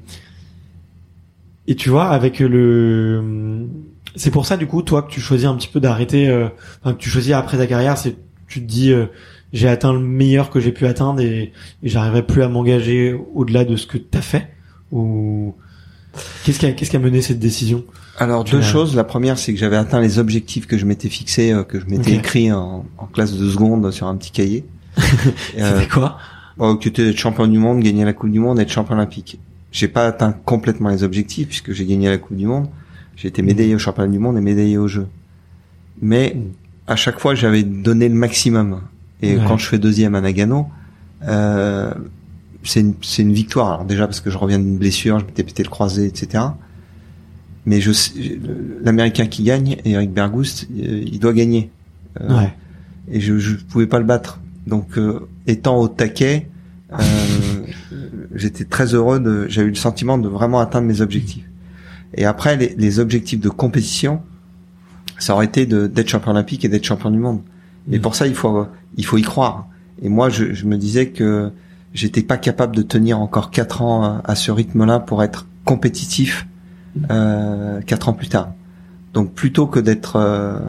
et tu vois, avec le, c'est pour ça du coup, toi, que tu choisis un petit peu d'arrêter, euh, enfin, que tu choisis après ta carrière, c'est tu te dis, euh, j'ai atteint le meilleur que j'ai pu atteindre et, et j'arriverai plus à m'engager au-delà de ce que t'as fait. Ou qu'est-ce qui a, qu'est-ce qui a mené cette décision Alors Tu deux choses. La première, c'est que j'avais atteint les objectifs que je m'étais fixés, euh, que je m'étais écrit en, en classe de seconde sur un petit cahier. (laughs) Euh, C'était quoi? Oh, que t'es d'être champion du monde, gagner la Coupe du Monde, être champion olympique. J'ai pas atteint complètement les objectifs puisque j'ai gagné la Coupe du Monde. J'ai été médaillé au championnat du monde et médaillé aux Jeux. Mais à chaque fois, j'avais donné le maximum. Et Ouais. quand je fais deuxième à Nagano, euh, c'est une, c'est une victoire. Alors déjà parce que je reviens d'une blessure, je m'étais pété le croisé, etc. Mais je, l'Américain qui gagne, Eric Bergoust, euh, il doit gagner. Euh, Ouais. et je je pouvais pas le battre. Donc euh, étant au taquet, euh, (laughs) j'étais très heureux de j'ai eu le sentiment de vraiment atteindre mes objectifs. Et après les, les objectifs de compétition, ça aurait été d'être champion olympique et d'être champion du monde. Et Mm. pour ça il faut il faut y croire. Et moi je, je me disais que j'étais pas capable de tenir encore quatre ans à, à ce rythme-là pour être compétitif euh, quatre ans plus tard. Donc plutôt que d'être euh,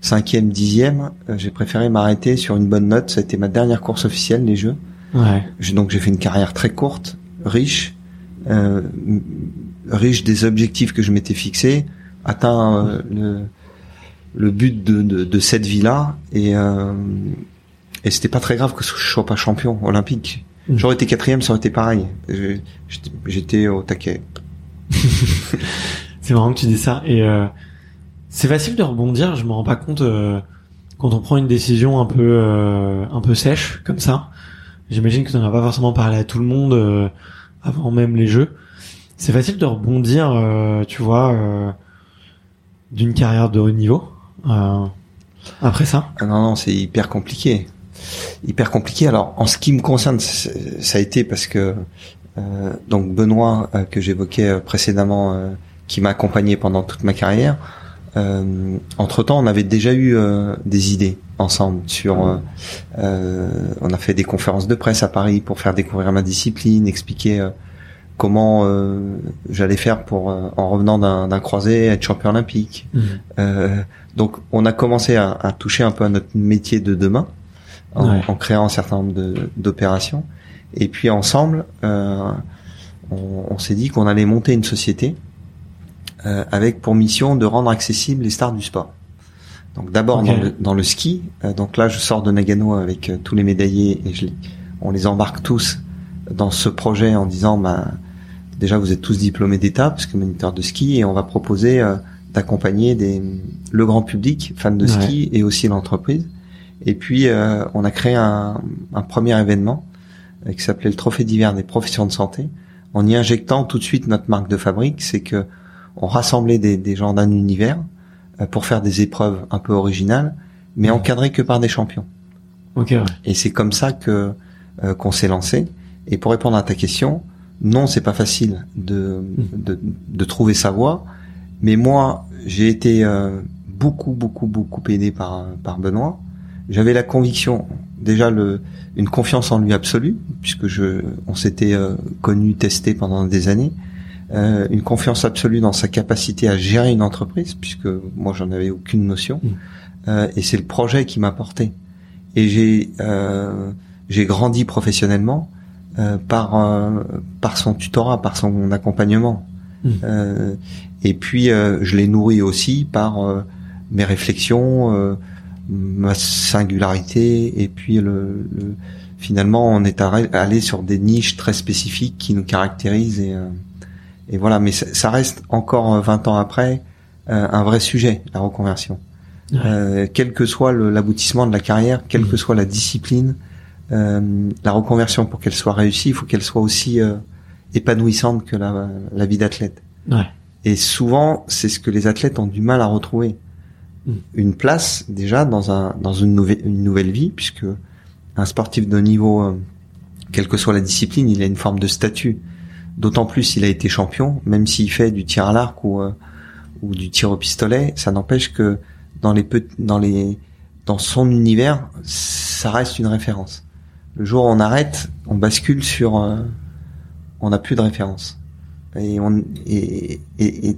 cinquième, dixième, euh, j'ai préféré m'arrêter sur une bonne note. Ça a été ma dernière course officielle, les Jeux. Ouais. donc j'ai fait une carrière très courte, riche, euh, riche des objectifs que je m'étais fixés, atteint euh, le, le but de, de, de cette vie-là et euh, et c'était pas très grave que je sois pas champion olympique. Mm. J'aurais été quatrième, ça aurait été pareil. J'étais au taquet. (laughs) c'est marrant que tu dis ça et euh, c'est facile de rebondir. Je me rends pas compte euh, quand on prend une décision un peu euh, un peu sèche comme ça. J'imagine que tu n'en as pas forcément parlé à tout le monde euh, avant même les jeux. C'est facile de rebondir, tu vois, d'une carrière de haut niveau après ça? Ah non non, c'est hyper compliqué, hyper compliqué. Alors en ce qui me concerne, ça a été parce que donc Benoît que j'évoquais précédemment, qui m'a accompagné pendant toute ma carrière euh, entre temps, on avait déjà eu euh, des idées ensemble sur. Euh, on a fait des conférences de presse à Paris pour faire découvrir ma discipline, expliquer comment j'allais faire pour, en revenant d'un croisé, être champion olympique. Mmh. donc, on a commencé à, à, toucher un peu à notre métier de demain en, en créant un certain nombre d'opérations. Et puis ensemble, on, on s'est dit qu'on allait monter une société euh, avec pour mission de rendre accessibles les stars du sport. Donc d'abord dans, le, dans le ski. Euh, donc là, je sors de Nagano avec euh, tous les médaillés et je, on les embarque tous dans ce projet en disant, bah, déjà vous êtes tous diplômés d'État parce que moniteur de ski et on va proposer d'accompagner des le grand public fans de ski et aussi l'entreprise. Et puis on a créé un, un premier événement qui s'appelait le Trophée d'hiver des professions de santé en y injectant tout de suite notre marque de fabrique, c'est que on rassemblait des, des gens d'un univers euh, pour faire des épreuves un peu originales, mais encadrées que par des champions. Okay, Et c'est comme ça que euh, qu'on s'est lancé. Et pour répondre à ta question, non, c'est pas facile de, hmm. de, de trouver sa voie. Mais moi, j'ai été euh, beaucoup, beaucoup, beaucoup aidé par par Benoît. J'avais la conviction, déjà le, une confiance en lui absolue, puisque je, on s'était euh, connu, testé pendant des années. Euh, une confiance absolue dans sa capacité à gérer une entreprise, puisque moi j'en avais aucune notion, mm. euh, et c'est le projet qui m'a porté. Et j'ai euh, j'ai grandi professionnellement euh, par euh, par son tutorat, par son accompagnement, mm. et puis je l'ai nourri aussi par mes réflexions, ma singularité, et puis le, le finalement on est allé sur des niches très spécifiques qui nous caractérisent et et voilà, mais ça reste encore 20 ans après euh, un vrai sujet, la reconversion. Euh, quel que soit l'aboutissement de la carrière, quelle mmh. que soit la discipline, euh, la reconversion pour qu'elle soit réussie, il faut qu'elle soit aussi euh, épanouissante que la, la vie d'athlète. Ouais. Et souvent, c'est ce que les athlètes ont du mal à retrouver. Mmh. Une place déjà dans un dans une nouvelle une nouvelle vie, puisque un sportif de niveau, euh, quelle que soit la discipline, il a une forme de statut. D'autant plus s'il a été champion, même s'il fait du tir à l'arc ou euh, ou du tir au pistolet, ça n'empêche que dans les dans les dans son univers, ça reste une référence. Le jour où on arrête, on bascule sur, euh, on n'a plus de référence. Et on et, et,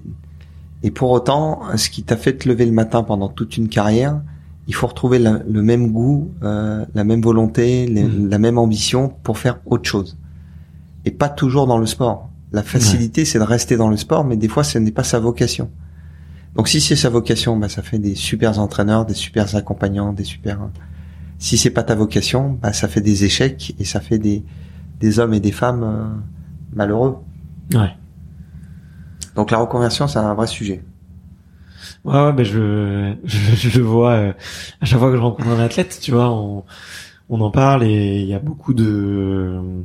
et, pour autant, ce qui t'a fait te lever le matin pendant toute une carrière, il faut retrouver le même goût, euh, la même volonté, mmh. la même ambition pour faire autre chose et pas toujours dans le sport. La facilité, c'est de rester dans le sport, mais des fois, ce n'est pas sa vocation. Donc, si c'est sa vocation, bah, ça fait des super entraîneurs, des super accompagnants, des super. Si c'est pas ta vocation, bah, ça fait des échecs et ça fait des des hommes et des femmes euh, malheureux. Ouais. Donc, la reconversion, c'est un vrai sujet. Ouais, ouais, ben je, (laughs) je, je le vois euh, à chaque fois que je rencontre un athlète, tu vois, on, on en parle et il y a beaucoup de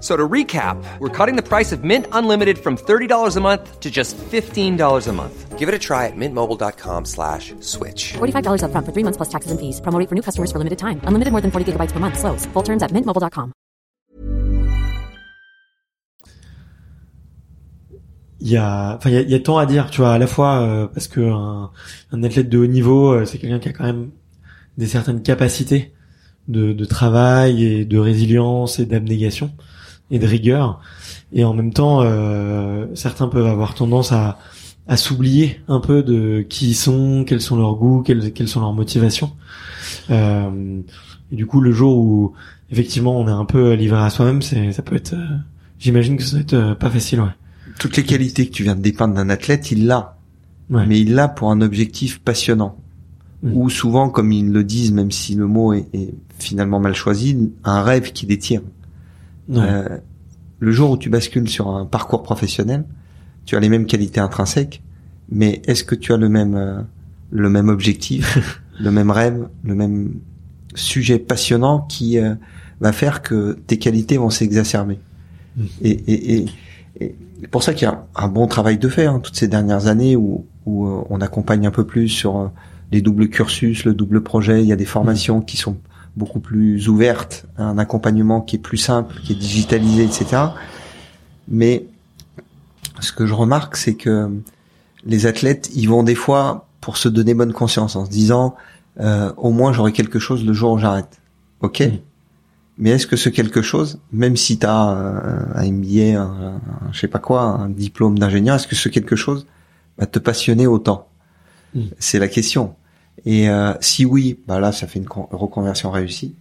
So to recap, we're cutting the price of Mint Unlimited from $30 a month to just $15 a month. Give it a try at mintmobile.com slash switch. $45 up front for three months plus taxes and fees. Promo for new customers for limited time. Unlimited more than 40 gigabytes per month. Slows. Full terms at mintmobile.com. Il il y a, enfin, il y a, il y a tant à dire, tu vois, à la fois euh, parce que un, un, athlète de haut niveau, euh, c'est quelqu'un qui a quand même des certaines capacités de, de travail et de résilience et d'abnégation et de rigueur. Et en même temps, euh, certains peuvent avoir tendance à, à s'oublier un peu de qui ils sont, quels sont leurs goûts, quelles, quelles sont leurs motivations. Euh, et du coup, le jour où effectivement on est un peu livré à soi-même, c'est ça peut être, euh, j'imagine que ça doit être euh, pas facile, ouais. Toutes les qualités que tu viens de dépeindre d'un athlète, il l'a, ouais. mais il l'a pour un objectif passionnant. Mm. Ou souvent, comme ils le disent, même si le mot est, est finalement mal choisi, un rêve qui détient. Euh, le jour où tu bascules sur un parcours professionnel, tu as les mêmes qualités intrinsèques, mais est-ce que tu as le même euh, le même objectif, (laughs) le même rêve, le même sujet passionnant qui euh, va faire que tes qualités vont s'exacerber? Mm. Et, et, et, et pour ça qu'il y a un, bon travail de faire hein, toutes ces dernières années où, où euh, on accompagne un peu plus sur les doubles cursus, le double projet. Il y a des formations qui sont beaucoup plus ouvertes, un accompagnement qui est plus simple, qui est digitalisé, etc. Mais ce que je remarque, c'est que les athlètes, ils vont des fois pour se donner bonne conscience en se disant euh, au moins j'aurai quelque chose le jour où j'arrête. Ok? Mmh. Mais est-ce que ce quelque chose, même si tu as un MBA, un, un, je sais pas quoi, un diplôme d'ingénieur, est-ce que ce quelque chose va te passionner autant? Mmh. C'est la question. Et euh, si oui, bah là, ça fait une reconversion réussie.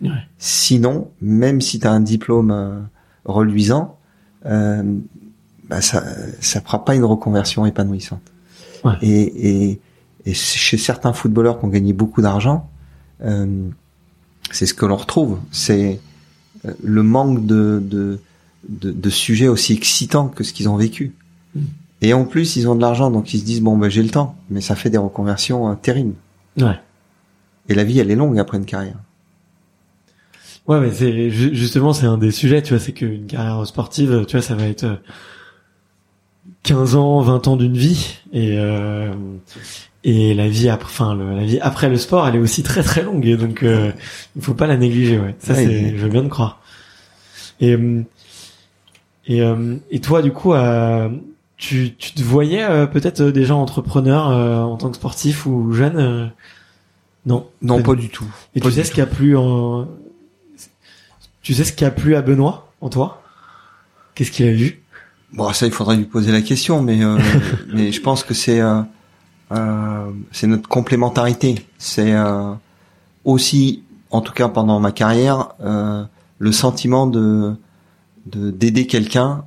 Ouais. Sinon, même si tu as un diplôme euh, reluisant, euh, bah ça ça fera pas une reconversion épanouissante. Ouais. Et, et, et, chez certains footballeurs qui ont gagné beaucoup d'argent, euh, c'est ce que l'on retrouve. C'est euh, le manque de, de, de, de, sujets aussi excitants que ce qu'ils ont vécu. Mm. Et en plus, ils ont de l'argent, donc ils se disent bon ben j'ai le temps, mais ça fait des reconversions terribles. Ouais. Et la vie, elle est longue après une carrière. Ouais, mais c'est justement c'est un des sujets, tu vois, c'est qu'une carrière sportive, tu vois, ça va être 15 ans, 20 ans d'une vie, et euh, et la vie après, enfin le, la vie après le sport, elle est aussi très très longue, et donc euh, il faut pas la négliger, ouais. Ça ouais, c'est, je veux bien te croire. Et et et toi, du coup, euh, tu, tu te voyais euh, peut-être euh, déjà entrepreneur euh, en tant que sportif ou jeune euh, Non. Non, pas du tout. Et pas tu sais ce qui a plu en Tu sais ce qui a plu à Benoît en toi? Qu'est-ce qu'il a vu? Bon, ça il faudrait lui poser la question, mais (laughs) mais je pense que c'est c'est notre complémentarité. C'est aussi, en tout cas pendant ma carrière, le sentiment de d'aider quelqu'un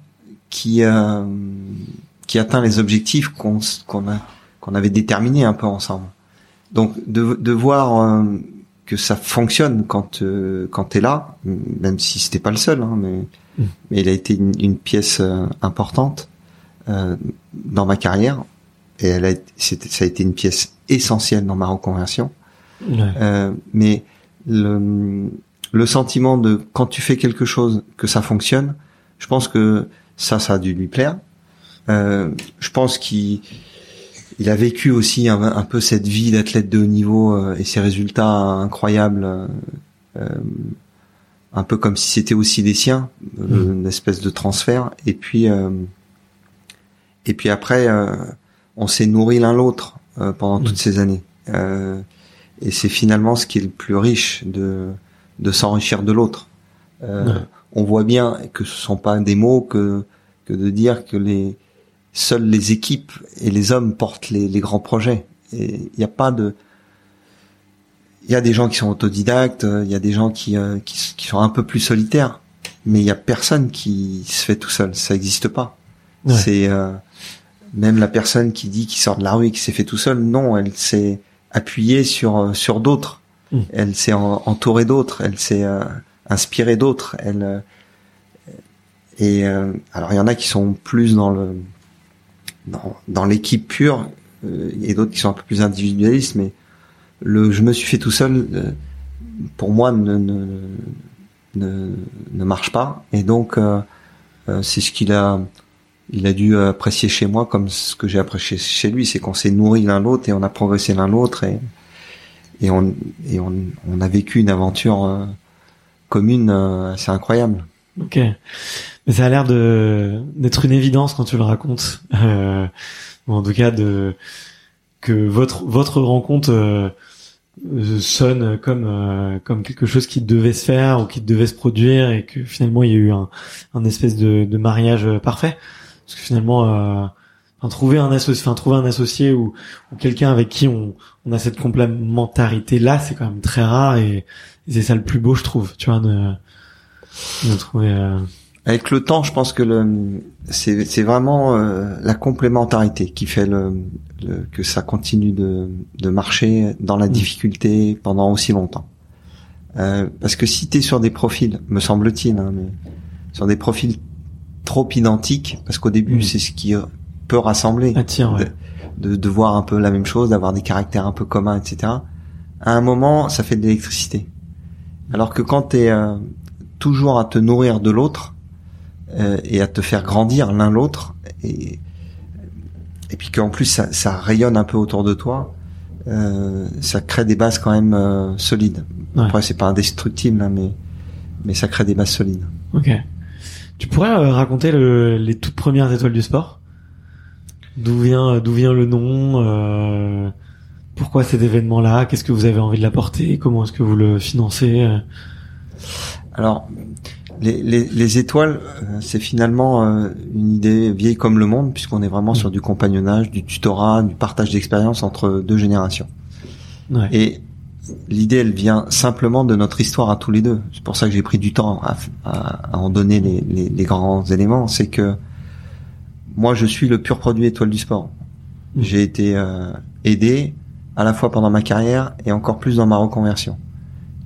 qui euh, qui atteint les objectifs qu'on qu'on a qu'on avait déterminés un peu ensemble. Donc de de voir euh, que ça fonctionne quand euh, quand t'es là, même si c'était pas le seul, hein, mais mmh. mais il a été une, une pièce euh, importante euh, dans ma carrière et elle a ça a été une pièce essentielle dans ma reconversion. Ouais. mais le le sentiment de quand tu fais quelque chose que ça fonctionne, je pense que ça, ça a dû lui plaire. Euh, je pense qu'il il a vécu aussi un, un peu cette vie d'athlète de haut niveau euh, et ses résultats incroyables, euh, un peu comme si c'était aussi des siens, mmh. une espèce de transfert. Et puis, euh, et puis après, euh, on s'est nourri l'un l'autre pendant mmh. toutes ces années. et c'est finalement ce qui est le plus riche de de s'enrichir de l'autre. On voit bien que ce sont pas des mots que que de dire que les seules les équipes et les hommes portent les, les grands projets. Et il n'y a pas de il y a des gens qui sont autodidactes, il y a des gens qui, euh, qui, qui sont un peu plus solitaires, mais il y a personne qui se fait tout seul, ça n'existe pas. Ouais. C'est euh, même la personne qui dit qu'il sort de la rue et qui s'est fait tout seul, non, elle s'est appuyée sur euh, sur d'autres, mmh. elle s'est entourée d'autres, elle s'est euh, inspirer d'autres. Elle euh, et euh, alors il y en a qui sont plus dans le dans, dans l'équipe pure euh, et d'autres qui sont un peu plus individualistes. Mais le je me suis fait tout seul pour moi ne, ne ne, ne marche pas et donc euh, c'est ce qu'il a il a dû apprécier chez moi comme ce que j'ai apprécié chez lui, c'est qu'on s'est nourri l'un l'autre et on a progressé l'un l'autre et et on et on, on a vécu une aventure commune, euh, c'est incroyable. Ok. Mais ça a l'air de d'être une évidence quand tu le racontes. Euh, ou en tout cas de que votre votre rencontre euh, sonne comme euh, comme quelque chose qui devait se faire ou qui devait se produire et que finalement il y a eu un, un espèce de, de mariage parfait parce que finalement euh, enfin, trouver un associé enfin trouver un associé ou, ou quelqu'un avec qui on, on a cette complémentarité là c'est quand même très rare et, c'est ça le plus beau je trouve tu vois de, de trouver euh, avec le temps, je pense que le c'est c'est vraiment euh, la complémentarité qui fait le, le, que ça continue de de marcher dans la mm. difficulté pendant aussi longtemps. Euh, parce que si tu es sur des profils, me semble-t-il, hein, mais sur des profils trop identiques, parce qu'au début mm. c'est ce qui peut rassembler, de, de, voir un peu la même chose, d'avoir des caractères un peu communs, etc. À un moment, ça fait de l'électricité. Alors que quand tu es euh, toujours à te nourrir de l'autre, euh, et à te faire grandir l'un l'autre et et puis qu'en plus ça, ça, rayonne un peu autour de toi euh, ça crée des bases quand même euh, solides. Après c'est pas indestructible hein, mais mais ça crée des bases solides. Ok. Tu pourrais euh, raconter le, les toutes premières étoiles du sport? D'où vient d'où vient le nom pourquoi cet événement là qu'est-ce que vous avez envie de l'apporter? Comment est-ce que vous le financez? Alors les, les, les, étoiles, euh, c'est finalement euh, une idée vieille comme le monde, puisqu'on est vraiment sur mm. du compagnonnage, du tutorat, du partage d'expérience entre deux générations. Ouais. Et l'idée, elle vient simplement de notre histoire à tous les deux. C'est pour ça que j'ai pris du temps à, à, à en donner les, les, les grands éléments. C'est que moi, je suis le pur produit étoile du sport. Mm. J'ai été euh, aidé à la fois pendant ma carrière et encore plus dans ma reconversion.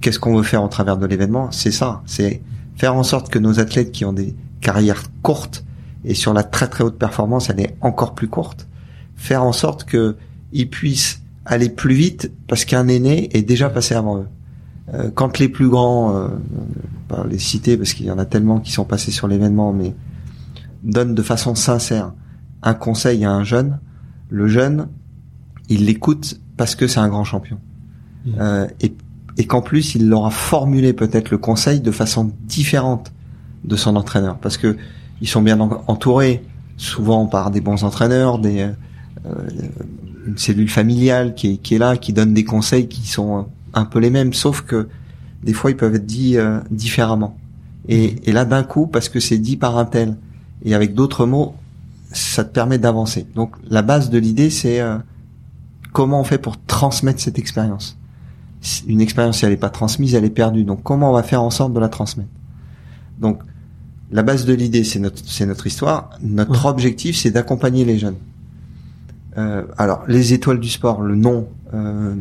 Qu'est-ce qu'on veut faire au travers de l'événement? C'est ça. C'est faire en sorte que nos athlètes qui ont des carrières courtes et sur la très très haute performance, elle est encore plus courte, faire en sorte que ils puissent aller plus vite parce qu'un aîné est déjà passé avant eux. Euh, quand les plus grands, euh, pas les citer parce qu'il y en a tellement qui sont passés sur l'événement, mais donnent de façon sincère un conseil à un jeune, le jeune, il l'écoute parce que c'est un grand champion. Mmh. Euh, et et qu'en plus il leur a formulé peut-être le conseil de façon différente de son entraîneur parce que ils sont bien entourés souvent par des bons entraîneurs, des euh, une cellule familiale qui est, qui est là, qui donne des conseils qui sont un peu les mêmes, sauf que des fois ils peuvent être dits euh, différemment. Et, et là d'un coup, parce que c'est dit par un tel et avec d'autres mots, ça te permet d'avancer. Donc la base de l'idée, c'est euh, comment on fait pour transmettre cette expérience? Une expérience, si elle n'est pas transmise, elle est perdue. Donc, comment on va faire en sorte de la transmettre? Donc, la base de l'idée, c'est notre, c'est notre histoire. Notre objectif, c'est d'accompagner les jeunes. Euh, alors, les étoiles du sport, le nom. Euh,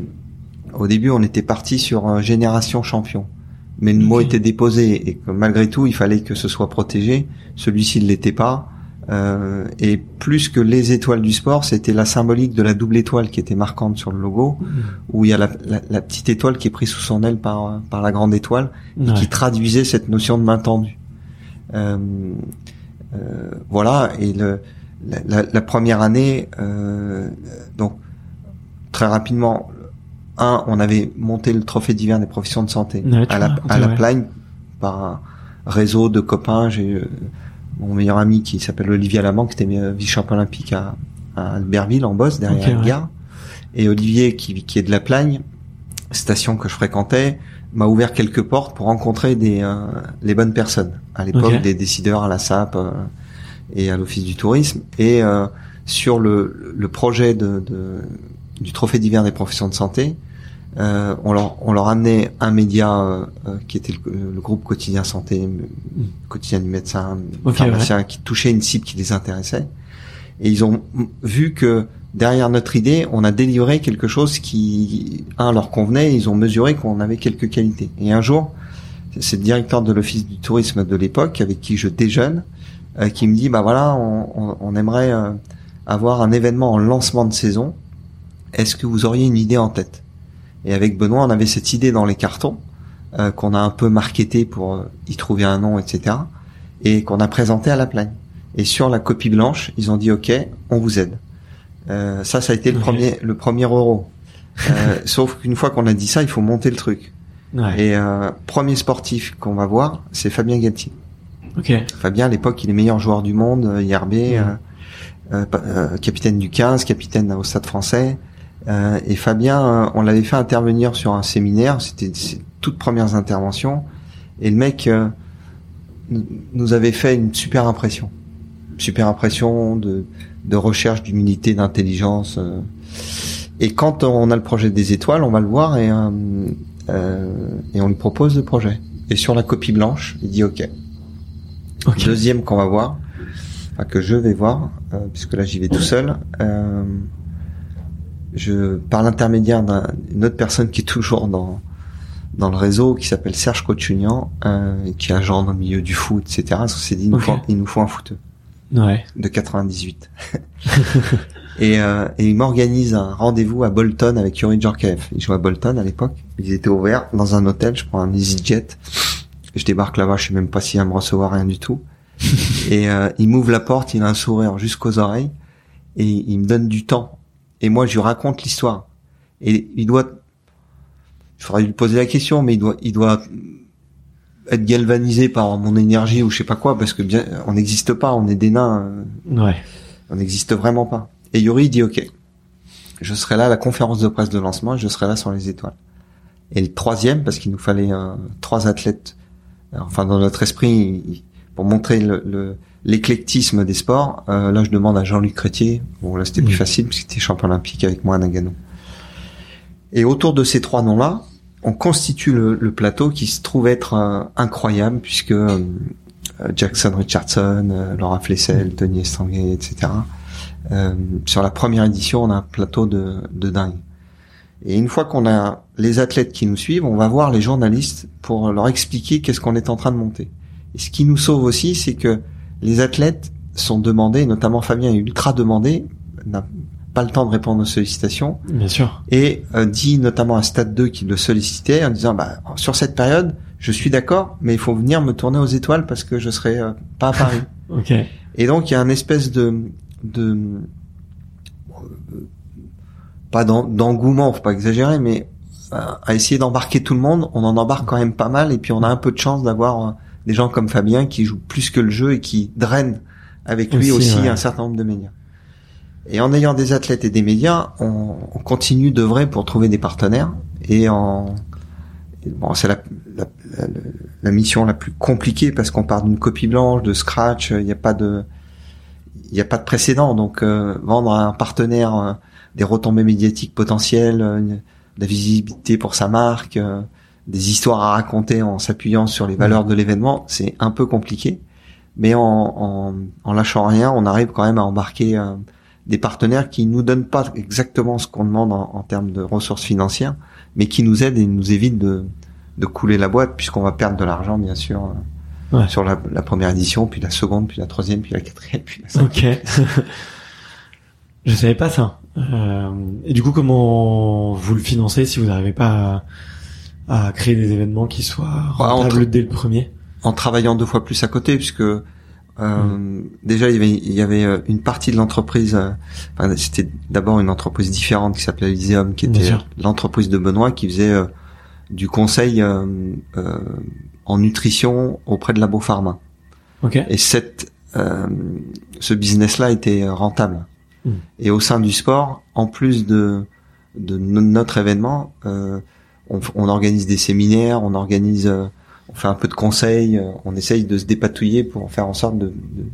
au début, on était parti sur génération champion, mais le mot était déposé et que malgré tout, il fallait que ce soit protégé. Celui-ci ne l'était pas. Euh, et plus que les étoiles du sport, c'était la symbolique de la double étoile qui était marquante sur le logo, mmh. où il y a la, la, petite étoile qui est prise sous son aile par, par la grande étoile, et qui traduisait cette notion de main tendue. Euh, euh, voilà, et le, la, la première année, euh, donc très rapidement, un, on avait monté le trophée d'hiver des professions de santé à la, à la Plagne par un réseau de copains. J'ai mon meilleur ami qui s'appelle Olivier Alamant, qui était vice-champion olympique à, à Albertville, en Bosse, derrière okay, gare. Et Olivier, qui, qui est de la Plagne, station que je fréquentais, m'a ouvert quelques portes pour rencontrer des euh, les bonnes personnes. À l'époque, des décideurs à la SAP euh, et à l'Office du tourisme. Et euh, sur le, le projet de, de, du Trophée d'hiver des professions de santé, euh, on leur on leur amenait un média euh, euh, qui était le, groupe quotidien santé, quotidien du médecin, pharmacien, qui touchait une cible qui les intéressait. Et ils ont vu que derrière notre idée, on a délivré quelque chose qui un leur convenait. Et ils ont mesuré qu'on avait quelques qualités. Et un jour, c'est le directeur de l'office du tourisme de l'époque avec qui je déjeune, qui me dit bah voilà, on, on, on aimerait avoir un événement en lancement de saison. Est-ce que vous auriez une idée en tête? Et avec Benoît, on avait cette idée dans les cartons euh, qu'on a un peu marketé pour euh, y trouver un nom, etc. Et qu'on a présenté à la plagne. Et sur la copie blanche, ils ont dit OK, on vous aide. Euh, ça, ça a été le premier, le premier euro. Euh, (laughs) sauf qu'une fois qu'on a dit ça, il faut monter le truc. Ouais. Et euh, premier sportif qu'on va voir, c'est Fabien Galtier. Fabien, à l'époque, il est meilleur joueur du monde, euh, IRB, euh, capitaine du 15, capitaine au Stade Français. Et Fabien, on l'avait fait intervenir sur un séminaire. C'était ses toutes premières interventions. Et le mec nous avait fait une super impression, super impression de, de recherche d'humilité, d'intelligence. Et quand on a le projet des étoiles, on va le voir et, euh, euh, et on lui propose le projet. Et sur la copie blanche, il dit OK. Deuxième qu'on va voir, enfin, que je vais voir, euh, puisque là j'y vais tout seul. Euh, je par l'intermédiaire d'une autre personne qui est toujours dans dans le réseau, qui s'appelle Serge Cochunian, euh, qui est agent dans le milieu du foot, etc. On s'est dit, il nous, faut, il nous faut un footeux. Ouais. De 98. (laughs) Et, euh, et il m'organise un rendez-vous à Bolton avec Yuri Djorkaeff. Il jouait à Bolton à l'époque. Ils étaient ouverts dans un hôtel. Je prends un EasyJet. Je débarque là-bas. Je sais même pas s'il va me recevoir rien du tout. (laughs) et euh, il m'ouvre la porte. Il a un sourire jusqu'aux oreilles et il me donne du temps. Et moi, je lui raconte l'histoire. Et il doit. Il faudrait lui poser la question, mais il doit, il doit être galvanisé par mon énergie ou je sais pas quoi, parce que bien, on n'existe pas. On est des nains. Ouais. On n'existe vraiment pas. Et Yuri dit OK, je serai là à la conférence de presse de lancement, je serai là sur les étoiles. Et le troisième, parce qu'il nous fallait euh, trois athlètes, enfin dans notre esprit, pour montrer le, l'éclectisme des sports, euh, là je demande à Jean-Luc Crétier, bon là c'était plus facile puisqu'il était champion olympique avec moi à Nagano. Et autour de ces trois noms-là, on constitue le, plateau qui se trouve être euh, incroyable puisque Jackson Richardson, Laura Flessel, Tony Estanguet, etc. Euh, sur la première édition, on a un plateau de, de dingue. Et une fois qu'on a les athlètes qui nous suivent, on va voir les journalistes pour leur expliquer qu'est-ce qu'on est en train de monter. Et ce qui nous sauve aussi, c'est que les athlètes sont demandés, notamment Fabien est ultra demandé, n'a pas le temps de répondre aux sollicitations. Bien sûr. Et euh, dit notamment à Stade 2 qui le sollicitait en disant, bah, sur cette période, je suis d'accord, mais il faut venir me tourner aux étoiles parce que je serai euh, pas à (laughs) Paris. ok. Et donc, il y a une espèce de, de pas d'engouement, faut pas exagérer, mais à essayer d'embarquer tout le monde, on en embarque quand même pas mal, et puis on a un peu de chance d'avoir euh, des gens comme Fabien qui jouent plus que le jeu et qui drainent avec lui aussi, un certain nombre de médias. Et en ayant des athlètes et des médias, on, on continue d'œuvrer pour trouver des partenaires. Et en bon, c'est la, la, la, mission la plus compliquée parce qu'on part d'une copie blanche, de scratch. Il n'y a pas de il n'y a pas de précédent. Donc euh, vendre à un partenaire euh, des retombées médiatiques potentielles, euh, de la visibilité pour sa marque, des histoires à raconter en s'appuyant sur les valeurs de l'événement, c'est un peu compliqué. Mais en, en, en, lâchant rien, on arrive quand même à embarquer des partenaires qui nous donnent pas exactement ce qu'on demande en, en, termes de ressources financières, mais qui nous aident et nous évitent de, de couler la boîte puisqu'on va perdre de l'argent bien sûr sur la, première édition, puis la seconde, puis la troisième, puis la quatrième, puis la cinquième. Ok. (laughs) Je savais pas ça. Euh, et du coup, comment vous le financez si vous n'arrivez pas à, créer des événements qui soient bah, rentables dès le premier En travaillant deux fois plus à côté, puisque euh, mm. déjà il y avait, il y avait euh, une partie de l'entreprise. enfin, c'était d'abord une entreprise différente qui s'appelait Lyceum, qui était l'entreprise de Benoît, qui faisait du conseil en nutrition auprès de Labo Pharma. Et cette, euh, ce business-là était rentable. Hmm. Et au sein du sport, en plus de, de notre événement, euh, on, on, organise des séminaires, on organise, euh, on fait un peu de conseils, euh, on essaye de se dépatouiller pour faire en sorte de, de,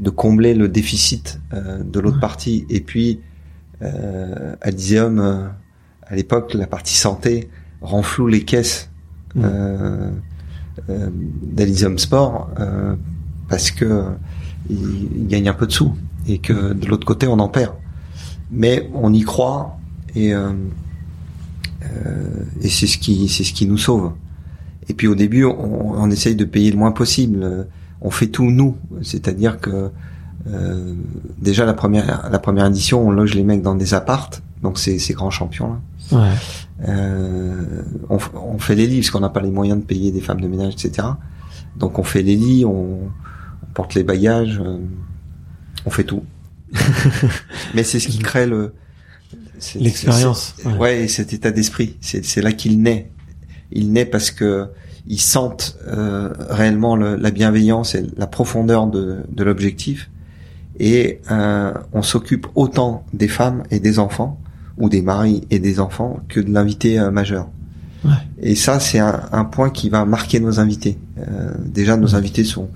de combler le déficit euh, de l'autre partie. Et puis, euh, à l'époque, la partie santé renfloue les caisses. Hmm. Euh, euh, d'Elysium Sport euh, parce que euh, il, gagne un peu de sous et que de l'autre côté on en perd. Mais on y croit et et c'est ce qui c'est ce qui nous sauve. Et puis au début, on, on, essaye de payer le moins possible. On fait tout nous, c'est-à-dire que euh, déjà la première la première édition, on loge les mecs dans des appartes, donc ces, ces grands champions là. Ouais. Euh, on, on, fait les lits parce qu'on n'a pas les moyens de payer des femmes de ménage, etc. Donc on fait les lits, on, on porte les bagages, euh, on fait tout. (laughs) Mais c'est ce qui crée le l'expérience. Ouais. cet état d'esprit. C'est là qu'il naît. Il naît parce que ils sentent euh, réellement la bienveillance et la profondeur de, de l'objectif. Et euh, on s'occupe autant des femmes et des enfants, ou des maris et des enfants, que de l'invité euh, majeur. Ouais. Et ça, c'est un, un, point qui va marquer nos invités. Euh, déjà, nos invités sont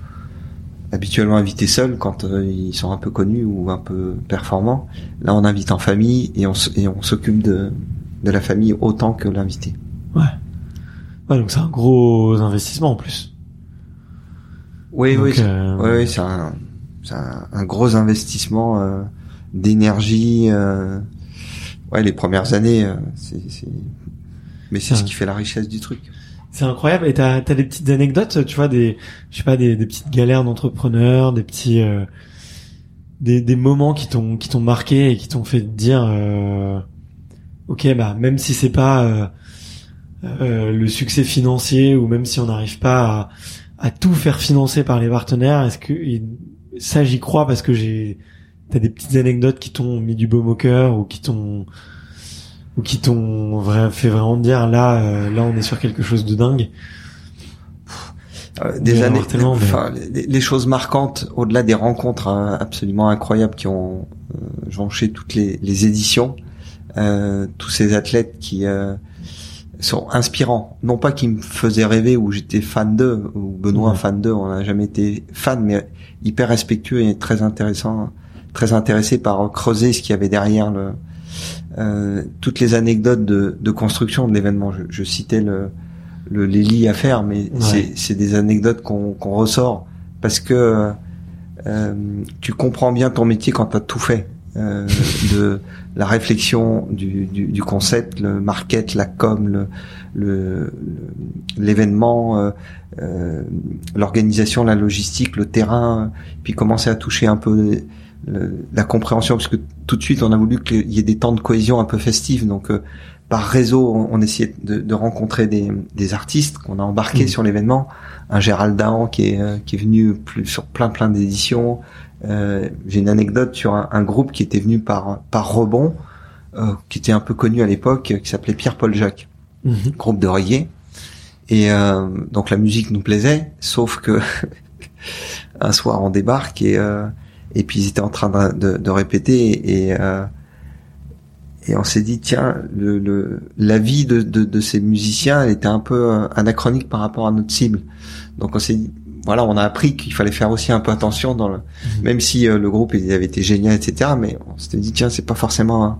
habituellement invités seuls quand euh, ils sont un peu connus ou un peu performants. Là, on invite en famille et on, et on s'occupe de, de la famille autant que l'invité. Ouais. Ouais, donc c'est un gros investissement en plus. Oui, oui, euh... oui, c'est un, un, un, gros investissement euh, d'énergie. Ouais, les premières années, c'est, mais c'est ce qui fait la richesse du truc. C'est incroyable. Et t'as as des petites anecdotes, tu vois, des, je sais pas, des, petites galères d'entrepreneurs, des petits, euh, des, des moments qui t'ont qui t'ont marqué et qui t'ont fait dire, euh, ok, bah même si c'est pas euh, le succès financier ou même si on n'arrive pas à, à, tout faire financer par les partenaires, est-ce que ça j'y crois parce que j'ai t'as des petites anecdotes qui t'ont mis du baume au cœur ou qui t'ont ou qui t'ont fait vraiment dire là euh, là on est sur quelque chose de dingue. Euh, des années, enfin, les, choses marquantes au-delà des rencontres hein, absolument incroyables qui ont euh, jonché toutes les, les éditions, tous ces athlètes qui sont inspirants. Non pas qu'ils me faisaient rêver ou j'étais fan d'eux, ou Benoît fan d'eux, on n'a jamais été fan, mais hyper respectueux et très intéressant, très intéressé par creuser ce qu'il y avait derrière le, euh, toutes les anecdotes de, de construction de l'événement. Je, je, citais le, le, les lits à faire, mais c'est des anecdotes qu'on qu'on ressort parce que euh, tu comprends bien ton métier quand tu as tout fait. Euh, (laughs) de la réflexion du, du, du, concept, le market, la com, le l'événement, euh, euh, l'organisation, la logistique, le terrain, puis commencer à toucher un peu la compréhension, parce que tout de suite on a voulu qu'il y ait des temps de cohésion un peu festifs, donc euh, par réseau on, on essayait de, de, rencontrer des, des artistes qu'on a embarqués mmh. sur l'événement, un Gérald Dahan qui est, qui est venu plus, sur plein plein d'éditions, euh, j'ai une anecdote sur un, groupe qui était venu par par rebond, euh, qui était un peu connu à l'époque, qui s'appelait Pierre-Paul Jacques, mhm. groupe de reggae. Et euh, donc la musique nous plaisait, sauf que (laughs) un soir on débarque et et puis ils étaient en train de, de, répéter et et on s'est dit tiens le, le la vie de, de, de, ces musiciens elle était un peu anachronique par rapport à notre cible donc on s'est dit voilà, on a appris qu'il fallait faire aussi un peu attention dans le, mhm. même si euh, le groupe il avait été génial, etc. Mais on s'était dit tiens, c'est pas forcément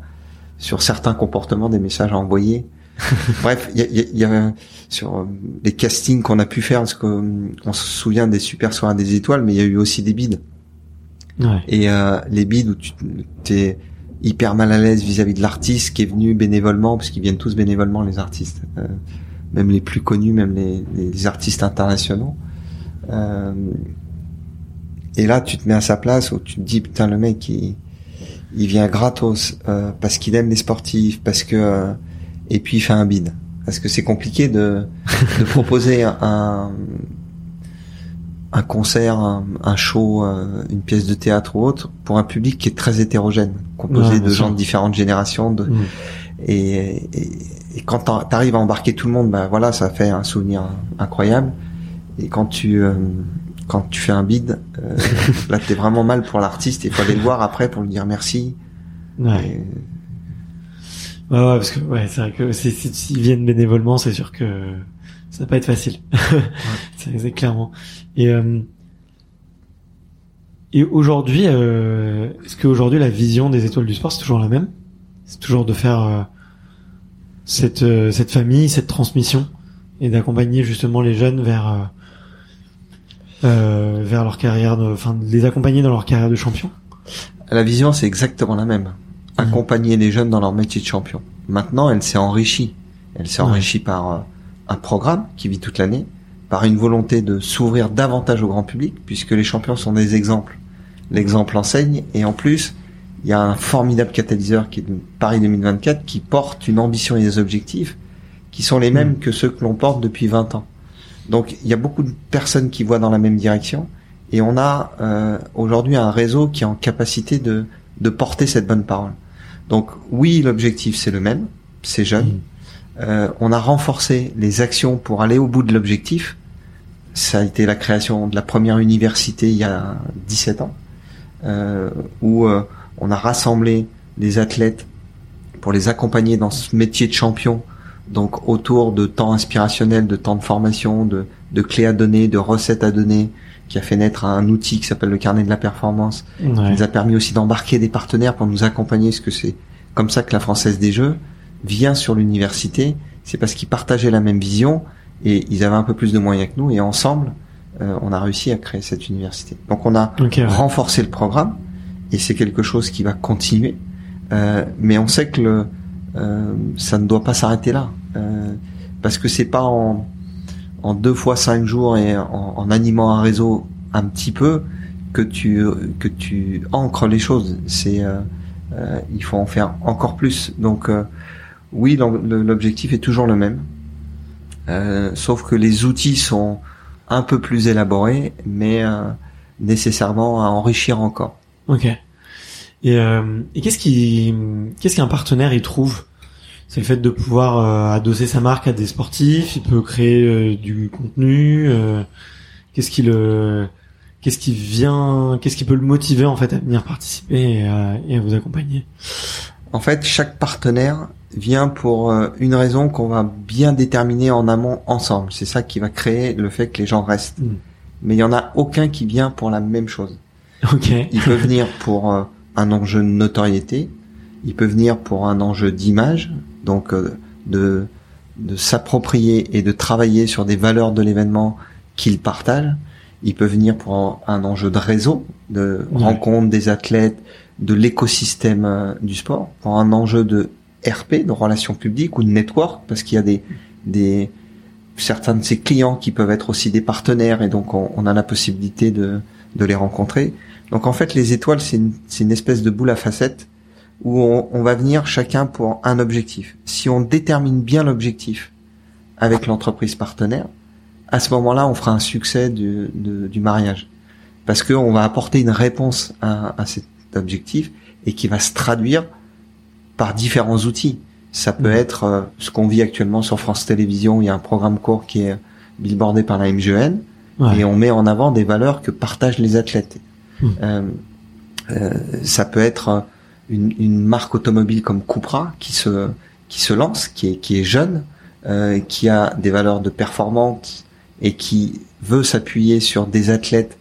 sur certains comportements des messages à envoyer. (laughs) Bref, il y a, y a, sur euh, les castings qu'on a pu faire, parce qu'on euh, se souvient des super soirées des étoiles, mais il y a eu aussi des bides. Et les bides où tu t'es hyper mal à l'aise vis-à-vis de l'artiste qui est venu bénévolement, parce qu'ils viennent tous bénévolement les artistes, même les plus connus, même les, les artistes internationaux. Euh, et là, tu te mets à sa place où tu te dis putain le mec il, il vient gratos euh, parce qu'il aime les sportifs, parce que euh, et puis il fait un bide. Parce que c'est compliqué de, de (laughs) proposer un, un concert, un, show, une pièce de théâtre ou autre pour un public qui est très hétérogène, composé de gens de différentes générations. De, mm. et, et, et, quand t'arrives à embarquer tout le monde, ben voilà, ça fait un souvenir incroyable. Et quand tu euh, quand tu fais un bid, euh, (laughs) là t'es vraiment mal pour l'artiste. Il faut aller le voir après pour lui dire merci. Ouais. Ouais, ouais, parce que ouais, c'est vrai que s'ils viennent bénévolement, c'est sûr que ça va pas être facile. (laughs) c'est clairement. Et euh, et aujourd'hui, euh, est-ce qu'aujourd'hui la vision des étoiles du sport c'est toujours la même? C'est toujours de faire euh, cette cette famille, cette transmission et d'accompagner justement les jeunes vers euh, vers leur carrière, de, enfin de les accompagner dans leur carrière de champion? La vision, c'est exactement la même. Accompagner les jeunes dans leur métier de champion. Maintenant, elle s'est enrichie. Elle s'est enrichie par euh, un programme qui vit toute l'année, par une volonté de s'ouvrir davantage au grand public, puisque les champions sont des exemples. L'exemple enseigne, et en plus, il y a un formidable catalyseur qui est Paris 2024 qui porte une ambition et des objectifs qui sont les mêmes que ceux que l'on porte depuis 20 ans. Donc il y a beaucoup de personnes qui voient dans la même direction et on a euh, aujourd'hui un réseau qui est en capacité de, de porter cette bonne parole. Donc oui, l'objectif c'est le même, c'est jeune. Mmh. on a renforcé les actions pour aller au bout de l'objectif. Ça a été la création de la première université il y a 17 ans, où on a rassemblé les athlètes pour les accompagner dans ce métier de champion, donc autour de temps inspirationnel, de temps de formation, de, de clés à donner, de recettes à donner, qui a fait naître un outil qui s'appelle le carnet de la performance, qui nous a permis aussi d'embarquer des partenaires pour nous accompagner, ce que c'est comme ça que la Française des Jeux vient sur l'université, c'est parce qu'ils partageaient la même vision et ils avaient un peu plus de moyens que nous et ensemble, euh, on a réussi à créer cette université. Donc on a renforcé le programme et c'est quelque chose qui va continuer. Euh, mais on sait que le, euh, ça ne doit pas s'arrêter là, euh, parce que c'est pas en, en deux fois cinq jours et en, en, animant un réseau un petit peu que tu que tu ancres les choses. C'est euh, euh il faut en faire encore plus. Donc oui, l'objectif est toujours le même, sauf que les outils sont un peu plus élaborés, mais nécessairement à enrichir encore. Ok. Et, euh, et qu'est-ce qui, qu'est-ce qu'un partenaire il trouve? C'est le fait de pouvoir euh, adosser sa marque à des sportifs. Il peut créer euh, du contenu. Euh, qu'est-ce qui le, qu'est-ce qui vient, qu'est-ce qui peut le motiver en fait à venir participer et à, et à vous accompagner? En fait, chaque partenaire vient pour une raison qu'on va bien déterminer en amont ensemble. C'est ça qui va créer le fait que les gens restent. Hmm. Mais il y en a aucun qui vient pour la même chose. Ok. Il peut (laughs) venir pour un enjeu de notoriété, il peut venir pour un enjeu d'image, donc euh, de, de s'approprier et de travailler sur des valeurs de l'événement qu'il partage. Il peut venir pour un, enjeu de réseau, de rencontre des athlètes, de l'écosystème euh, du sport, pour un enjeu de RP, de relations publiques ou de network, parce qu'il y a des, des certains de ses clients qui peuvent être aussi des partenaires et donc on, on a la possibilité de, de les rencontrer. Donc en fait, les étoiles, c'est une, une, espèce de boule à facettes où on, on, va venir chacun pour un objectif. Si on détermine bien l'objectif avec l'entreprise partenaire, à ce moment-là, on fera un succès du, du mariage. Parce qu'on va apporter une réponse à, à, cet objectif et qui va se traduire par différents outils. Ça peut mmh. être euh, ce qu'on vit actuellement sur France Télévisions. Il y a un programme court qui est billboardé par la MGN et on met en avant des valeurs que partagent les athlètes. Hmm. Euh, euh, ça peut être une, une, marque automobile comme Cupra qui se qui se lance, qui est qui est jeune, qui a des valeurs de performance et qui veut s'appuyer sur des athlètes